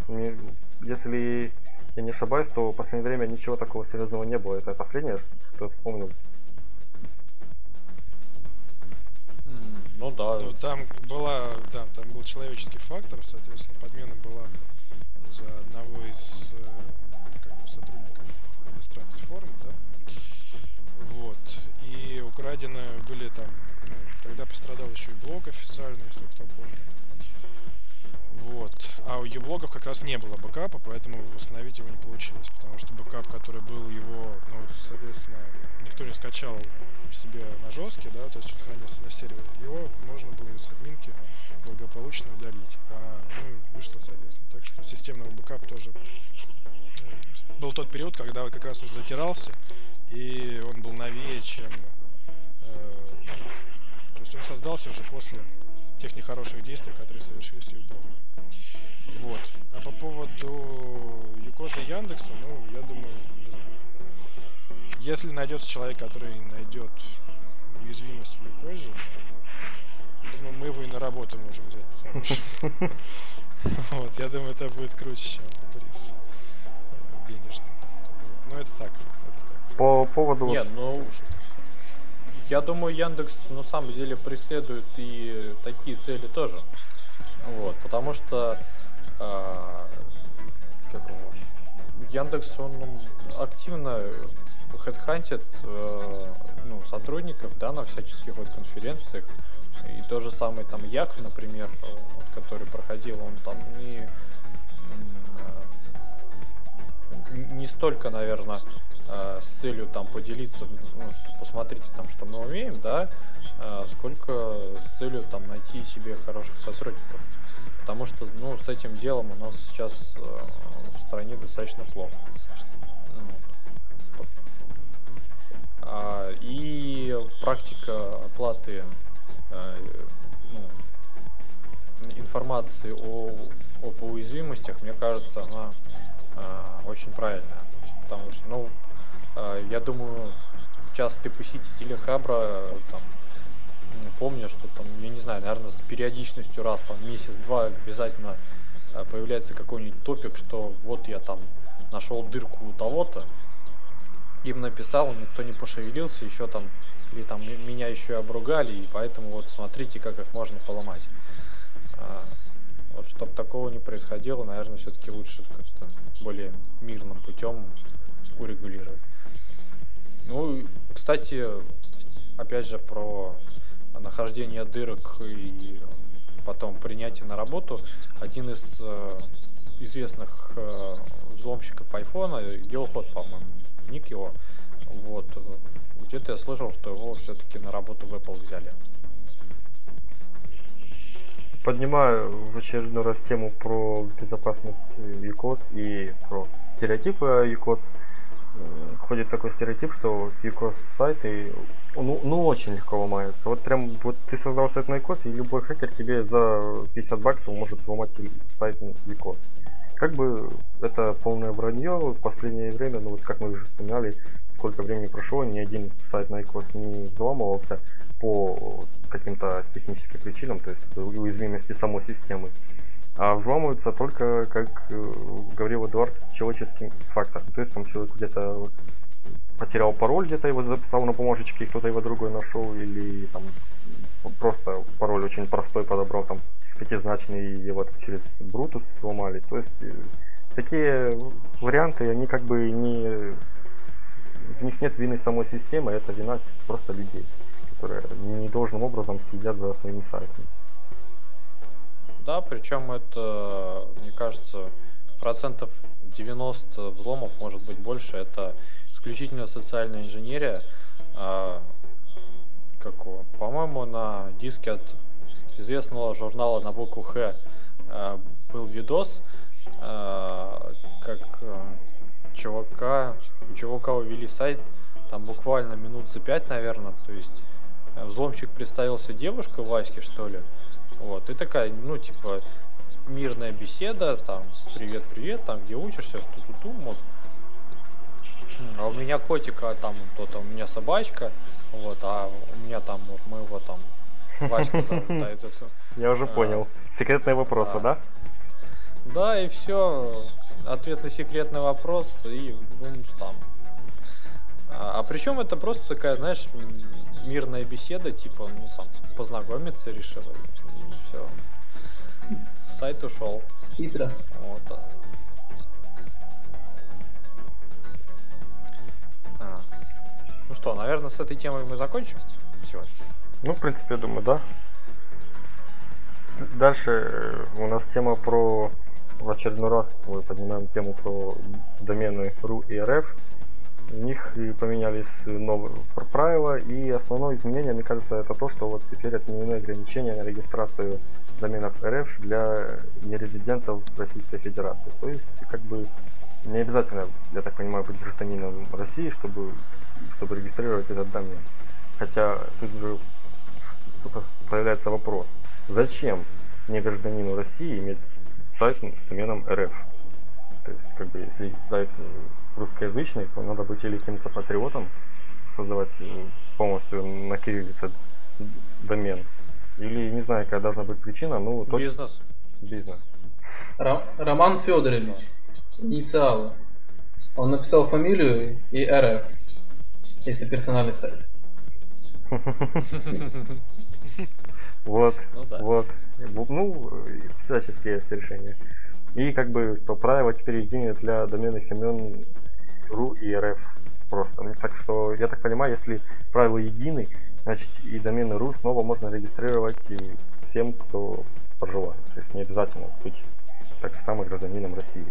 если я не ошибаюсь, то в последнее время ничего такого серьезного не было. Это последнее, что я вспомнил. Ну да. Ну, там была, да, там был человеческий фактор, соответственно, подмена была из-за одного из э, как бы сотрудников администрации форума, да. Вот. И украдены были там, ну, тогда пострадал еще и блог официально, если кто помнит. Вот. А у еблогов как раз не было бэкапа, поэтому восстановить его не получилось. Потому что бэкап, который был его, ну, соответственно, никто не скачал себе на жесткий, да, то есть он хранился на сервере. Его можно было из админки благополучно удалить. А, ну, вышло, соответственно. Так что системного бэкап тоже ну, был тот период, когда как раз он затирался, и он был новее, чем... Э, то есть он создался уже после тех нехороших действий, которые совершились у Юблога. Вот. А по поводу Юкоза Яндекса, ну, я думаю, если найдется человек, который найдет уязвимость в Юкозе, думаю, мы его и на работу можем взять. Вот, я думаю, это будет круче, чем приз денежный. Ну, это так. По поводу... Нет, ну, я думаю, Яндекс на самом деле преследует и такие цели тоже. Вот, потому что э, как его, Яндекс, он активно хедхантит э, ну, сотрудников да, на всяческих вот конференциях. И то же самое там Як, например, вот, который проходил, он там не, не столько, наверное, э, с целью там поделиться, ну, посмотрите там, что мы умеем, да, э, сколько с целью там найти себе хороших сотрудников. Потому что, ну, с этим делом у нас сейчас э, в стране достаточно плохо. А, и практика оплаты ну, информации о, об уязвимостях, мне кажется, она очень правильная. Потому что, ну, я думаю, частые посетители Хабра там, помню, что там, я не знаю, наверное, с периодичностью раз там месяц-два обязательно а, появляется какой-нибудь топик, что вот я там нашел дырку у того-то, им написал, никто не пошевелился, еще там, или там меня еще и обругали, и поэтому вот смотрите, как их можно поломать. А, вот чтобы такого не происходило, наверное, все-таки лучше как-то более мирным путем урегулировать. Ну, кстати, опять же, про нахождение дырок и потом принятие на работу. Один из э, известных э, взломщиков айфона, Геоход, по-моему, ник его, вот, где-то я слышал, что его все-таки на работу в Apple взяли. Поднимаю в очередной раз тему про безопасность UCOS и про стереотипы UCOS ходит такой стереотип, что Викос сайты ну, ну очень легко ломаются. Вот прям вот ты создал сайт на Викос, и любой хакер тебе за 50 баксов может сломать сайт на Викос. Как бы это полное вранье в последнее время, ну вот как мы уже вспоминали, сколько времени прошло, ни один сайт на ИКОС не взламывался по каким-то техническим причинам, то есть уязвимости самой системы а взламываются только, как э, говорил Эдуард, человеческим фактором. То есть там человек где-то потерял пароль, где-то его записал на бумажечке, кто-то его другой нашел, или там просто пароль очень простой подобрал, там пятизначный, и его через Брутус сломали. То есть э, такие варианты, они как бы не... В них нет вины самой системы, это вина просто людей, которые недолжным образом следят за своими сайтами. Да, причем это, мне кажется, процентов 90 взломов, может быть больше, это исключительно социальная инженерия. А, как, по-моему, на диске от известного журнала на букву Х а, был видос, а, как а, чувака, у чувака увели сайт, там буквально минут за пять, наверное, то есть э, взломщик представился девушкой Ваське, что ли, вот, и такая, ну, типа, мирная беседа, там, привет-привет, там, где учишься, ту-ту-ту, вот. А у меня котика, там, то-то, у меня собачка, вот, а у меня там, вот, моего там, Васька зовут, да, этот. Я уже а, понял. Секретные вопросы, да? Да, и все. Ответ на секретный вопрос, и бум, там. А, а причем это просто такая, знаешь, мирная беседа, типа, ну там, познакомиться решила все. Сайт ушел. Хитро. Вот. А. Ну что, наверное, с этой темой мы закончим сегодня. Ну, в принципе, я думаю, да. дальше э, у нас тема про в очередной раз мы поднимаем тему про домены ru и rf. У них поменялись новые правила, и основное изменение, мне кажется, это то, что вот теперь отменены ограничения на регистрацию доменов RF для нерезидентов Российской Федерации. То есть, как бы, не обязательно, я так понимаю, быть гражданином России, чтобы, чтобы регистрировать этот домен. Хотя тут уже появляется вопрос, зачем не гражданину России иметь сайт с доменом RF? То есть, как бы, если сайт русскоязычный, то надо быть или каким-то патриотом, создавать полностью на кириллице домен. Или, не знаю, какая должна быть причина, ну, точно... Бизнес. Бизнес. Ро- Роман Федорович, инициалы. Он написал фамилию и РФ, если персональный сайт. Вот, вот. Ну, всяческие есть решения. И как бы что правила теперь единые для доменных имен .ru и .rf просто. Ну, так что, я так понимаю, если правила едины, значит и домены .ru снова можно регистрировать и всем, кто пожелает. То есть не обязательно быть так само гражданином России.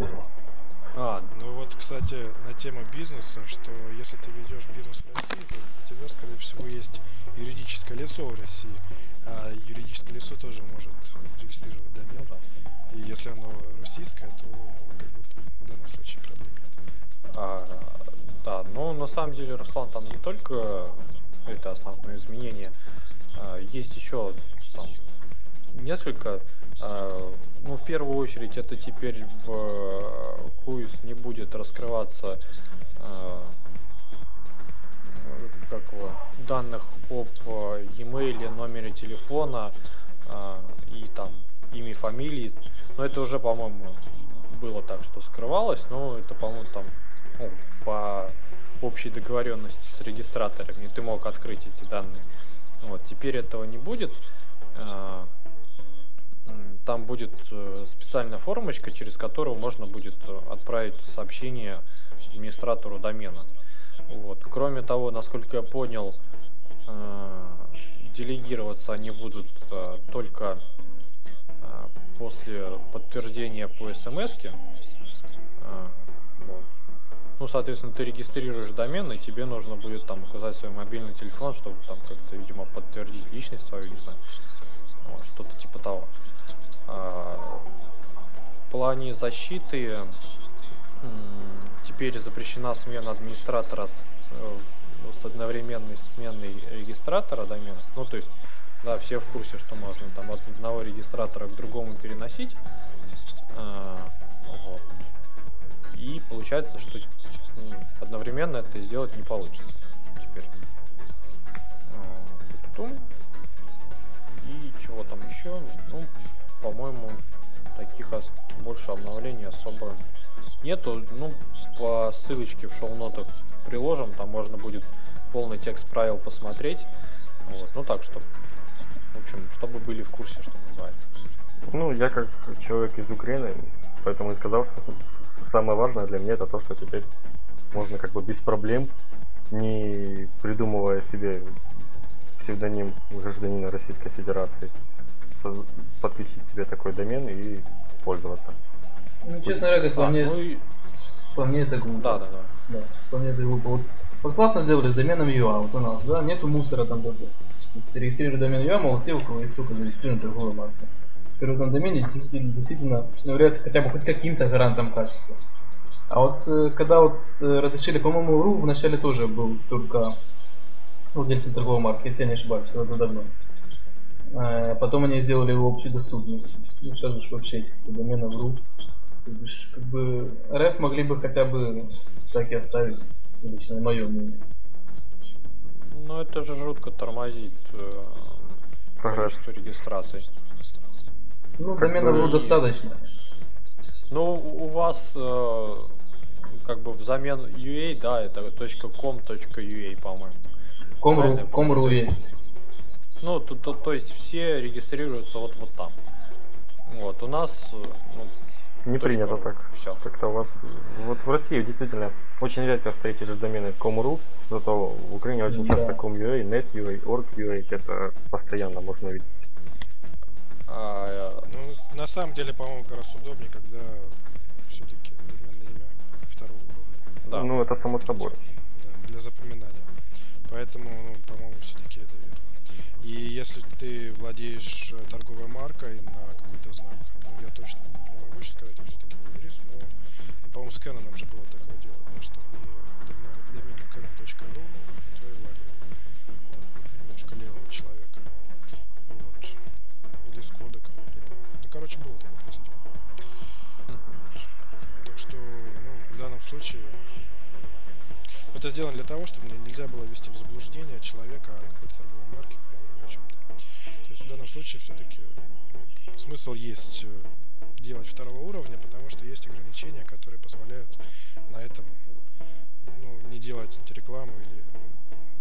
А, ну вот, кстати, на тему бизнеса, что если ты ведешь бизнес в России, то у тебя, скорее всего, есть юридическое лицо в России, а юридическое лицо тоже может регистрировать домен. И если оно российское, то но на самом деле, Руслан, там не только это основное изменение, а, есть еще там несколько. А, ну, в первую очередь, это теперь в Круиз не будет раскрываться а, как его, данных об e-mail, номере телефона и там имя, фамилии. Но это уже, по-моему, было так, что скрывалось, но это, по-моему, там ну, по общей договоренности с регистраторами ты мог открыть эти данные. Вот, теперь этого не будет. А, там будет э, специальная формочка, через которую можно будет отправить сообщение администратору домена. Вот. Кроме того, насколько я понял, э, делегироваться они будут э, только после подтверждения по смс. Ну, соответственно, ты регистрируешь домен, и тебе нужно будет там указать свой мобильный телефон, чтобы там как-то, видимо, подтвердить личность свою, не знаю. Вот, что-то типа того. А, в плане защиты теперь запрещена смена администратора с, э, с одновременной сменой регистратора домена. Ну, то есть, да, все в курсе, что можно там от одного регистратора к другому переносить. А, вот. И получается, что одновременно это сделать не получится теперь. А, И чего там еще? Ну, по-моему, таких больше обновлений особо нету. Ну, по ссылочке в шоу-нотах приложим, там можно будет полный текст правил посмотреть. Вот. Ну так что, в общем, чтобы были в курсе, что называется. Ну, я как человек из Украины, поэтому и сказал, что самое важное для меня это то, что теперь можно как бы без проблем, не придумывая себе псевдоним гражданина Российской Федерации, подключить себе такой домен и пользоваться. Ну, честно говоря, как по мне, ну и... по мне это глупо. Да, да, да. да по мне это глупо. Вот, вот классно сделали с доменом UA, вот у нас, да, нету мусора там такого. Регистрируешь домен UA, мол, ты у кого есть сколько зарегистрирован торговая марка. Этом домене действительно, действительно является хотя бы хоть каким-то гарантом качества. А вот э, когда вот э, разрешили, по-моему, РУ вначале тоже был только владельцем торговой марки, если я не ошибаюсь, когда давно. Э, потом они сделали его общедоступным. Ну, сейчас же вообще этих доменов РУ. Как бы РФ могли бы хотя бы так и оставить, лично мое мнение. Ну это же жутко тормозит э, количество Ну, доменов РУ достаточно. Ну, у вас э, как бы взамен UA, да, это .com.ua, по-моему. Com.ru, Com.ru есть. Ну, то, то, то есть все регистрируются вот, вот там. Вот, у нас ну, не принято так. Все. Как-то у вас. Вот в России действительно очень редко встретишь домены com.ru, зато в Украине очень да. часто com.ua, net.ua, org.ua, это постоянно можно видеть. А, Ну, на самом деле, по-моему, раз удобнее, когда все-таки доменное имя второго уровня. да. Ну, это само собой. Да, для запоминания. Поэтому, ну, по-моему, все-таки это верно. И если ты владеешь э, торговой маркой на какой-то знак, ну, я точно не могу сейчас сказать, я все-таки не юрист, но, ну, по-моему, с Canon же было такое случае это сделано для того, чтобы не- нельзя было ввести в заблуждение человека о какой-то торговой марке, к примеру, о чем-то. То есть в данном случае все-таки смысл есть э, делать второго уровня, потому что есть ограничения, которые позволяют на этом ну, не делать антирекламу или,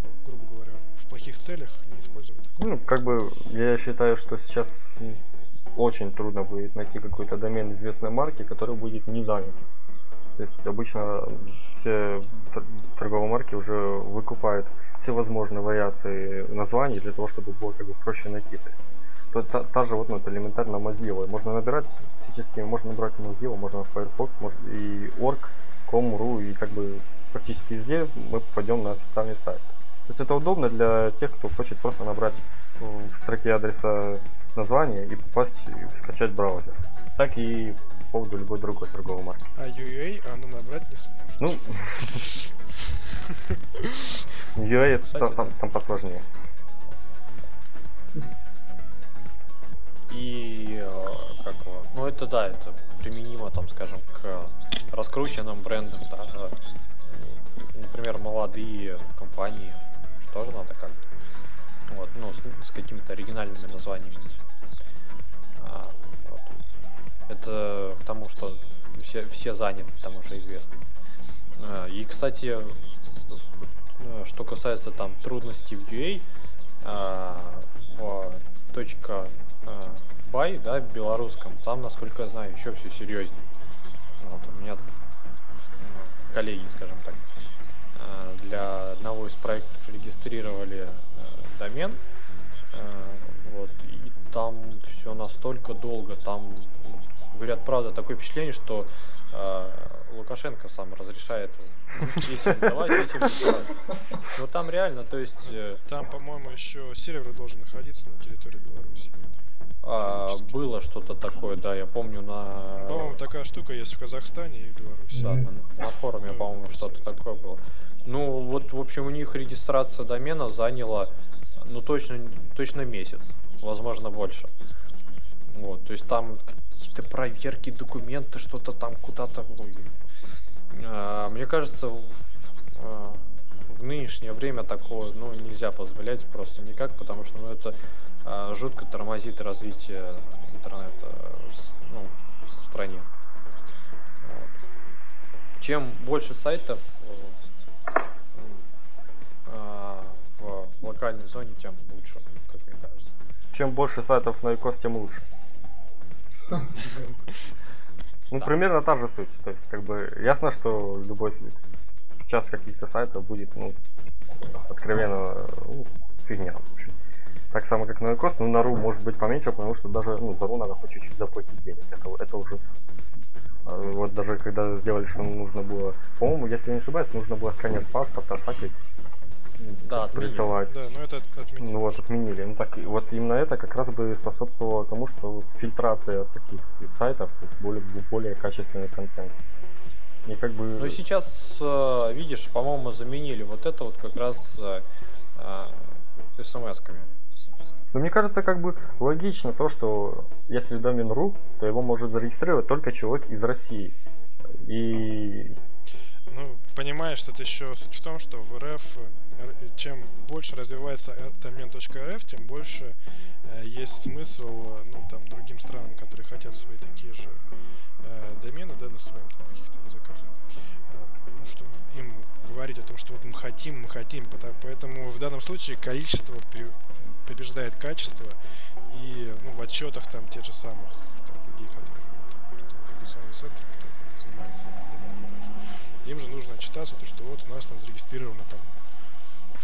гру- грубо говоря, в плохих целях не использовать такое. Ну, как бы, я считаю, что сейчас очень трудно будет найти какой-то домен известной марки, который будет не занят. То есть обычно все тор- торговые марки уже выкупают всевозможные вариации названий для того, чтобы было как бы проще найти. То есть то- та, та же вот ну, вот элементарно Mozilla. Можно набирать всяческими, можно набрать Mozilla, можно Firefox, можно и org, com.ru, и как бы практически везде мы попадем на официальный сайт. То есть это удобно для тех, кто хочет просто набрать в строке адреса название и попасть и скачать браузер. Так и по поводу любой другой торговой марки. А UA она набрать не сможет. Ну, UA Кстати, там, там, посложнее. И э, как его, ну это да, это применимо там, скажем, к раскрученным брендам, да, э, например, молодые компании, что тоже надо как-то, вот, ну с, с какими-то оригинальными названиями. А. Это к тому, что все, все заняты, там уже известно. А, И, кстати, э, что касается там трудностей в UA, а, в точка бай, да, белорусском, там, насколько я знаю, еще все серьезнее. Вот, у меня м, коллеги, скажем так, для одного из проектов регистрировали э, домен, э, вот, и там все настолько долго, там, говорят, правда, такое впечатление, что э, Лукашенко сам разрешает не давать. Но там реально, то есть... э, Там, по-моему, еще сервер должен находиться на территории Беларуси. А, было что-то такое, да, я помню на... По-моему, такая штука есть в Казахстане и в Беларуси. Да, на, на форуме, Ну, по-моему, что-то такое было. Ну, вот, в общем, у них регистрация домена заняла, ну, точно, точно месяц, возможно, больше. Вот, то есть там какие-то проверки, документы, что-то там куда-то... А, Мне кажется, в, а, в нынешнее время такого, ну, нельзя позволять просто никак, потому что, ну, это а, жутко тормозит развитие интернета ну, в стране. Вот. Чем больше сайтов э, а, в локальной зоне, тем лучше, как мне кажется. Чем больше сайтов на ИКОС, тем лучше. Ну, примерно та же суть. То есть, как бы, ясно, что любой час каких-то сайтов будет, ну, откровенно, ну, фигня, в общем. Так само, как на ИКОС, но на RU может быть поменьше, потому что даже, ну, за RU надо хоть чуть-чуть заплатить денег. Это, это уже а, вот даже когда сделали, что нужно было, по-моему, если не ошибаюсь, нужно было сканер паспорта, так ведь Да, отменили. присылать. Да, но это отменили. Ну вот, отменили. Ну так, и вот именно это как раз бы способствовало тому, что фильтрация таких сайтов более, более качественный контент. И как бы... Ну сейчас, э, видишь, по-моему, заменили вот это вот как раз э, э, смс-ками. Ну, мне кажется, как бы логично то, что если домен .ru, то его может зарегистрировать только человек из России. И Ну, понимаешь, тут еще суть в том, что в РФ, чем больше развивается р- домен .рф, тем больше э, есть смысл, э, ну, там, другим странам, которые хотят свои такие же э, домены, да, на там каких-то языках, э, ну, чтобы им говорить о том, что вот мы хотим, мы хотим, поэтому в данном случае количество пре- побеждает качество, и ну, в отчетах там тех же самых там, людей, которые там, центр, кто занимается им же нужно отчитаться, то, что вот у нас там зарегистрировано там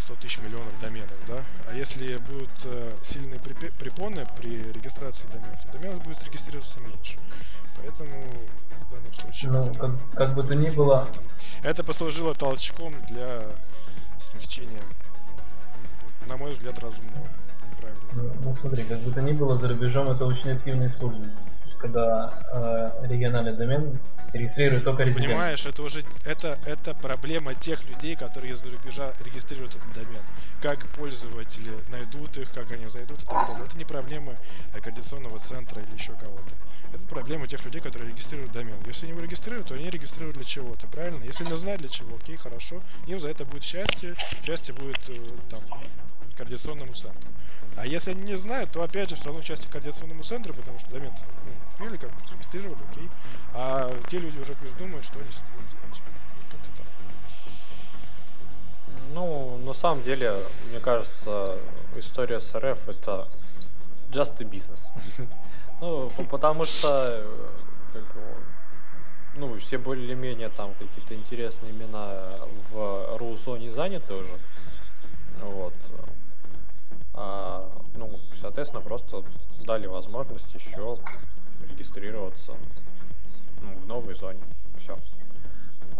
100 тысяч миллионов доменов, да? А если будут э, сильные препоны при регистрации домена, то доменов будет регистрироваться меньше. Поэтому в данном случае... Ну, как, как бы то ни было, Это послужило толчком для смягчения, на мой взгляд, разумного. Правильно. ну, ну, смотри, как бы то ни было, за рубежом это очень активно используют. Когда э, региональный домен регистрирует только резидент. Понимаешь, это уже это, это проблема тех людей, которые из-за рубежа регистрируют этот домен. Как пользователи найдут их, как они зайдут и так далее. Это не проблема аккредитационного центра или еще кого-то. Это проблема тех людей, которые регистрируют домен. Если они его регистрируют, то они регистрируют для чего-то, правильно? Если не знают для чего, окей, хорошо. Им за это будет счастье, счастье будет э, там координационному центру. А если они не знают, то опять же все равно часть координационному центру, потому что домен ну, открыли, как бы зарегистрировали, окей. А те люди уже пусть думают, что они с будут делать. Ну, на самом деле, мне кажется, история с РФ это just a business. Ну, потому что, э, как ну, все более-менее там какие-то интересные имена в ру-зоне заняты уже. Вот. А, ну, соответственно, просто дали возможность еще регистрироваться ну, в новой зоне. Все.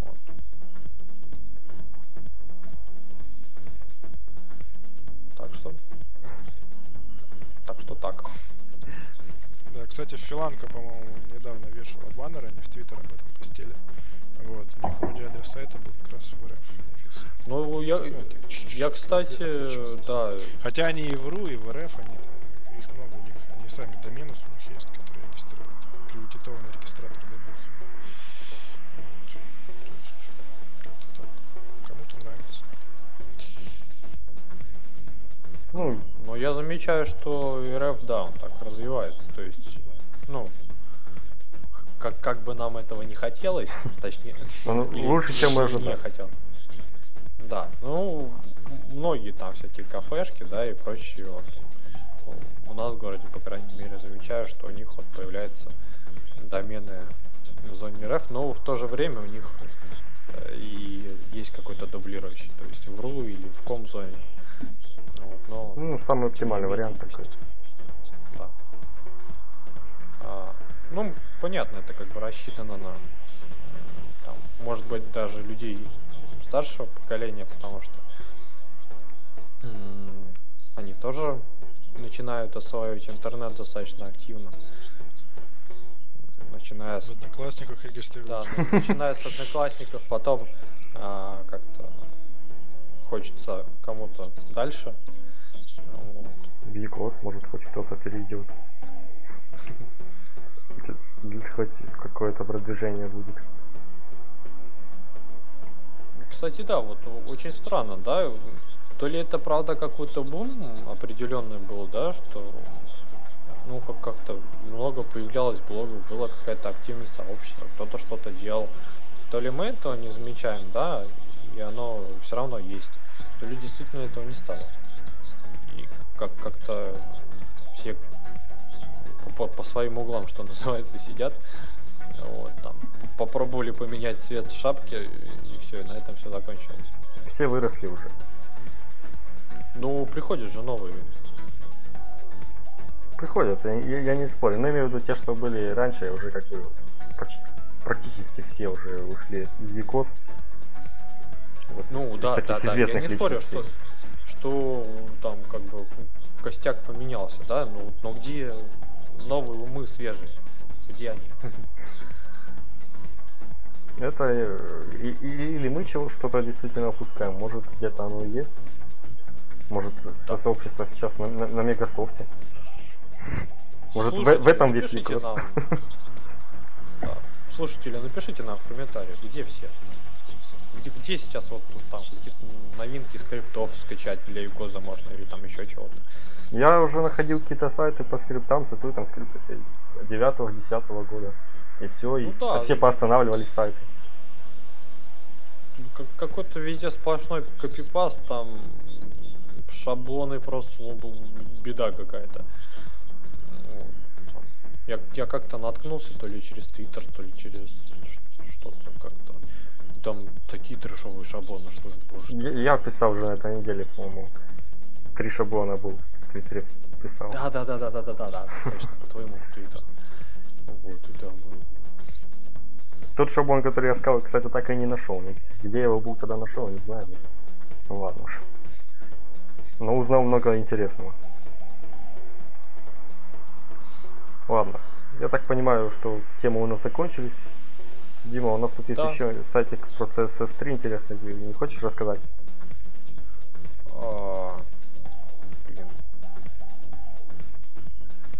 Вот. Так что. Так что так. Да, кстати, Филанка, по-моему, недавно вешала баннер, они в Твиттер об этом постели. Вот, у них вроде адрес сайта был как раз в РФ. Ну, я, Ну, я кстати, да, Хотя они и в РУ, и в РФ, они там, их много, у них, они сами доменус аккредитованный регистратор доменов. Вот. То есть, как-то так. Кому-то нравится. Ну, но я замечаю, что РФ, да, он так развивается. То есть, ну, как, как бы нам этого не хотелось, точнее, или- лучше, чем мы не ожидали. хотел. Да, ну, многие там всякие кафешки, да, и прочие. Вот. У- нас в городе, по крайней мере, замечаю, что у них вот появляются домены в зоне РФ, но в то же время у них э, и есть какой-то дублирующий, то есть в РУ или в ком-зоне. Вот, но ну, самый оптимальный вариант менее такой. есть. Да. А, ну, понятно, это как бы рассчитано на, м, там, может быть, даже людей старшего поколения, потому что они тоже начинают осваивать интернет достаточно активно. Начиная с В Одноклассниках да, регистрируют. ну, начиная с одноклассников, потом а, как-то хочется кому-то дальше. Вот. В Якос, может, хоть кто-то перейдет. Хоть какое-то продвижение будет. Кстати, да, вот очень странно, да, то ли это правда какой-то бум определенный был, да, что ну как как-то много появлялось блогов, была какая-то активность сообщества, кто-то что-то делал. То ли мы этого не замечаем, да, и оно все равно есть. То ли действительно этого не стало. И как как-то все по, по своим углам, что называется, сидят. Вот, там, попробовали поменять цвет шапки, и все, и на этом все закончилось. Все выросли уже. Ну, приходят же новые. Приходят, я, я- не спорю. Но имею в виду те, что были раньше, уже как бы почти, практически все уже ушли из Викос. Вот Ну, да, таких да, да, я не спорю, что, что там как бы костяк поменялся, да, ну, но где новые умы свежие? Где они? Это э, и- и- или мы чего что-то действительно опускаем, может где-то оно и есть. Может со сообщества сейчас на, на, на Мегасофте. Может в, Слушатели, в этом весь Викос. нам. Да. Слушатели, напишите нам в комментариях, где все? Где, где сейчас вот тут там какие-то новинки скриптов скачать для Юкоза можно или там еще чего-то? Я уже находил какие-то сайты по скриптам, цитую там скрипты все 9-10 года. И все, и Ну да, все и- поостанавливались сайты. Как- какой-то везде сплошной копипаст, там шаблоны просто ну, беда какая-то. Я, я как-то наткнулся то ли через Твиттер, то ли через что-то как-то. Там такие трешовые шаблоны, что ж, боже, Я, я писал уже на этой неделе, по-моему. Три шаблона был в Твиттере писал. Да, да, да, да, да, да, да, да, точно, по твоему твиттеру. Вот, и там был. Тот шаблон, который я сказал, кстати, так и не нашел. Где я его был тогда нашел, не знаю. Ну ладно уж. Но узнал много интересного. Ладно. Я так понимаю, что темы у нас закончились. Дима, у нас тут есть Да. еще сайтик про CSS3 интересный. Не хочешь рассказать? А, Блин.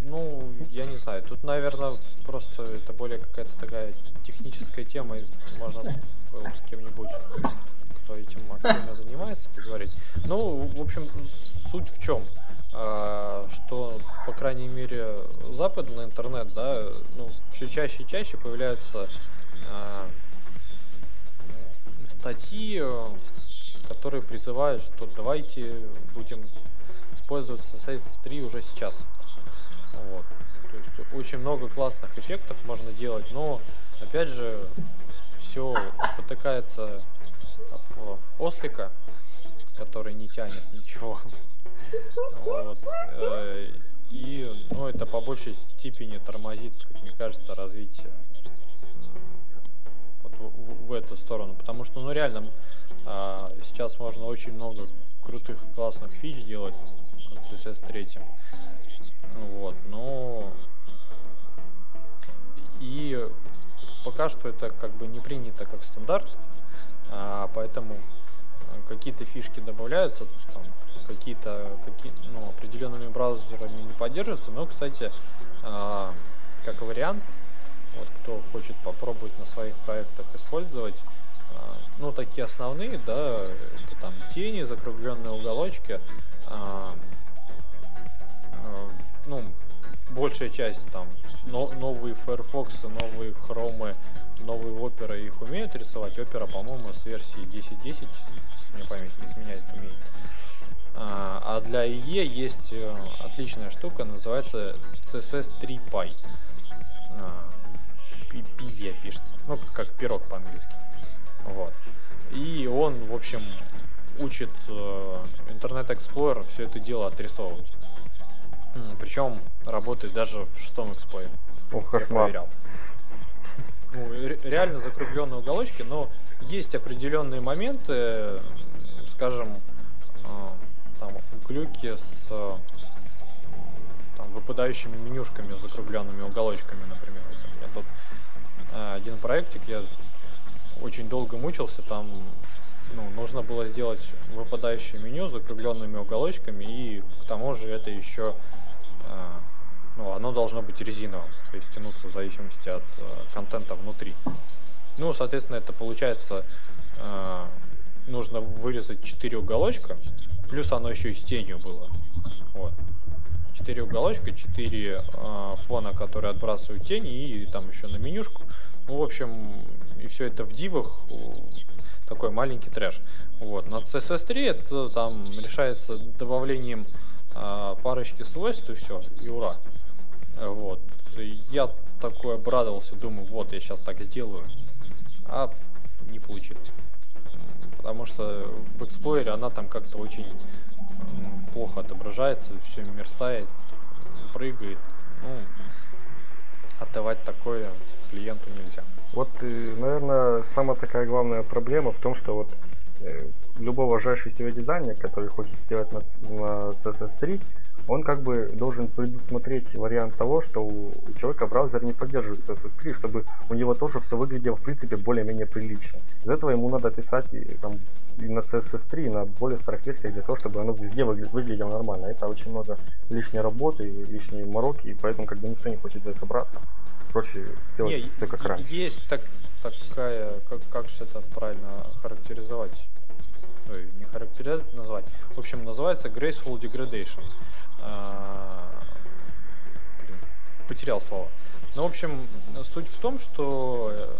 Ну, я не знаю. Тут, наверное, просто это более какая-то такая техническая тема. и Можно с кем-нибудь, кто этим активно занимается, поговорить. Ну, в общем, суть в чем? Что, по крайней мере, западный интернет, да, ну, все чаще и чаще появляются а, статьи, э, которые призывают, что давайте будем использовать CSS 3 уже сейчас. Вот. То есть очень много классных эффектов можно делать, но опять же все спотыкается об ослика, который не тянет ничего. Вот. э, И ну, это по большей степени тормозит, как мне кажется, развитие вот в, в- в эту сторону. Потому что, ну реально, а, сейчас можно очень много крутых классных фич делать на CSS 3. Вот, но и пока что это как бы не принято как стандарт, а, поэтому какие-то фишки добавляются, там, какие-то какие, ну, определенными браузерами не поддерживаются, но, кстати, а, как вариант, вот кто хочет попробовать на своих проектах использовать, а, ну, такие основные, да, это там тени, закругленные уголочки, а, ну, большая часть там но- новые Firefox, новые хромы, новые Opera их умеют рисовать. Opera, по-моему, с версии 10.10, если мне память не изменяет, умеет. А, а для IE есть э, отличная штука, называется CSS 3 Py. А, пи- PE пишется. Ну, как пирог по-английски. Вот. И он, в общем, учит э, Internet Explorer все это дело отрисовывать. Причем работает даже в шестом Explorer. Ох, Я кошмар. проверял. Ну, ре- реально закругленные уголочки, но есть определенные моменты, скажем, э, там глюки с э, там, выпадающими менюшками, закругленными уголочками, например. Вот меня тут э, один проектик, я очень долго мучился, там ну, нужно было сделать выпадающее меню с закругленными уголочками, и к тому же это еще ну, оно должно быть резиновым, то есть тянуться в зависимости от контента внутри. Ну, соответственно, это получается, нужно вырезать 4 уголочка, плюс оно еще и с тенью было. Вот. 4 уголочка, 4 э, фона, которые отбрасывают тени, и там еще на менюшку. Ну, в общем, и все это в дивах, такой маленький трэш. Вот. На CSS3 это там решается добавлением а, парочки свойств и все, и ура. Вот. Я такой обрадовался, думаю, вот я сейчас так сделаю. А не получилось. Потому что в Explorer она там как-то очень плохо отображается, все мерцает, прыгает. Ну, отдавать такое клиенту нельзя. Вот, наверное, самая такая главная проблема в том, что вот э, любой уважающий себя дизайнер, который хочет сделать на, на CSS3, он как бы должен предусмотреть вариант того, что у, у человека браузер не поддерживает CSS3, чтобы у него тоже все выглядело в принципе более-менее прилично. Из этого ему надо писать и, там, и на CSS3, и на более старых версиях для того, чтобы оно везде выгля- выглядело нормально. Это очень много лишней работы и лишней мороки, и поэтому как бы никто не хочет за это браться. Проще делать Не, все как раньше. Есть так, такая, как, как же это правильно характеризовать? Ой, не характеризовать, назвать. В общем, называется Graceful Degradation. Блин, потерял слово. Ну, в общем, суть в том, что э,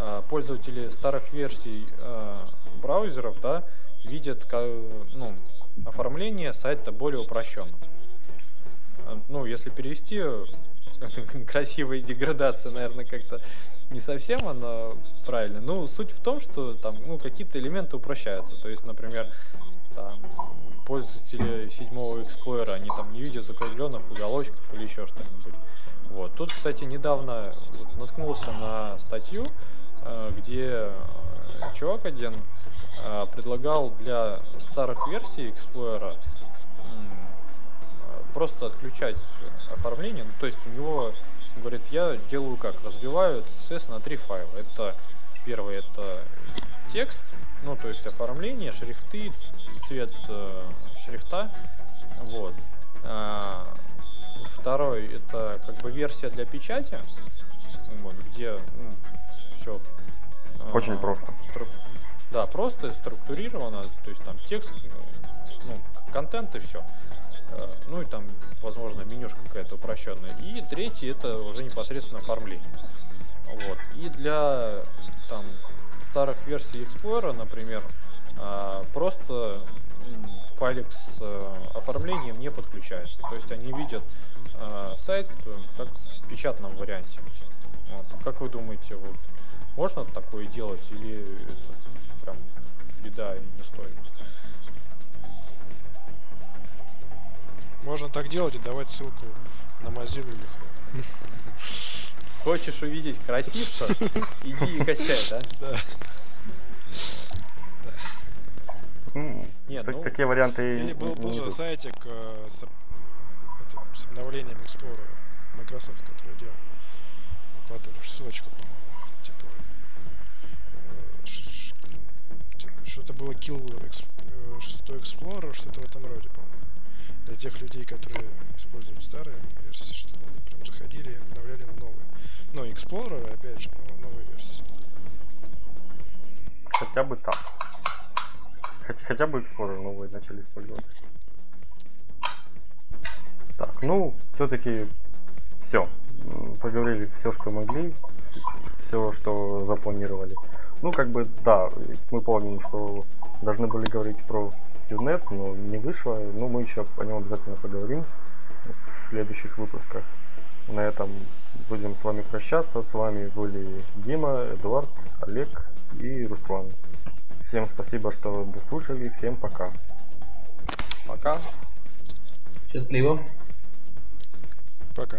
а, пользователи старых версий а, браузеров, да, видят ну, оформление сайта более упрощенным. Ну, если перевести, красивая деградация, наверное, как-то не совсем оно правильно. Ну, суть в том, что там, ну, какие-то элементы упрощаются. То есть, например, там, пользователи седьмого Explorer, они там не видят закругленных уголочков или еще что-нибудь. Вот. Тут, кстати, недавно вот наткнулся на статью, э, где э, чувак один э, предлагал для старых версий Explorer просто отключать оформление. Ну, то есть у него, говорит, я делаю как? Разбиваю CSS на три файла. Это первый это текст, ну то есть оформление, шрифты, цвет э, шрифта. Вот. А, второй это как бы версия для печати, вот, где ну, все очень а, просто. Стру... Да, просто структурировано, то есть там текст, ну, контент и все. Э, ну и там, возможно, менюшка какая-то упрощенная. И третий это уже непосредственно оформление. Вот. И для там старых версий Explorer, например, э, просто файлик с э, оформлением не подключается. То есть они видят сайт как в печатном варианте. Вот. Как вы думаете, вот, можно такое делать или это прям беда и не стоит? Можно так делать и давать ссылку на Mozilla или Хочешь увидеть красивше? Иди и качай, да? Да. Нет, ну, такие варианты Или был, был же сайтик э, с, это, с обновлением Explorer Microsoft, который делал. Выкладывали ссылочку, по-моему. Типа, э, типа что-то было Kill э, 6 Explorer, что-то в этом роде, по-моему для тех людей, которые используют старые версии, чтобы они прям заходили и обновляли на новые. Но Explorer, опять же, новые версии. Хотя бы так. Хотя, хотя бы Explorer новые начали использовать. Так, ну, все-таки все. Поговорили все, что могли, все, что запланировали. Ну, как бы, да, мы помним, что должны были говорить про Tune.net, но не вышло. Но мы еще о нем обязательно поговорим в следующих выпусках. На этом будем с вами прощаться. С вами были Дима, Эдуард, Олег и Руслан. Всем спасибо, что дослушали. Всем пока. Пока. Счастливо. Пока.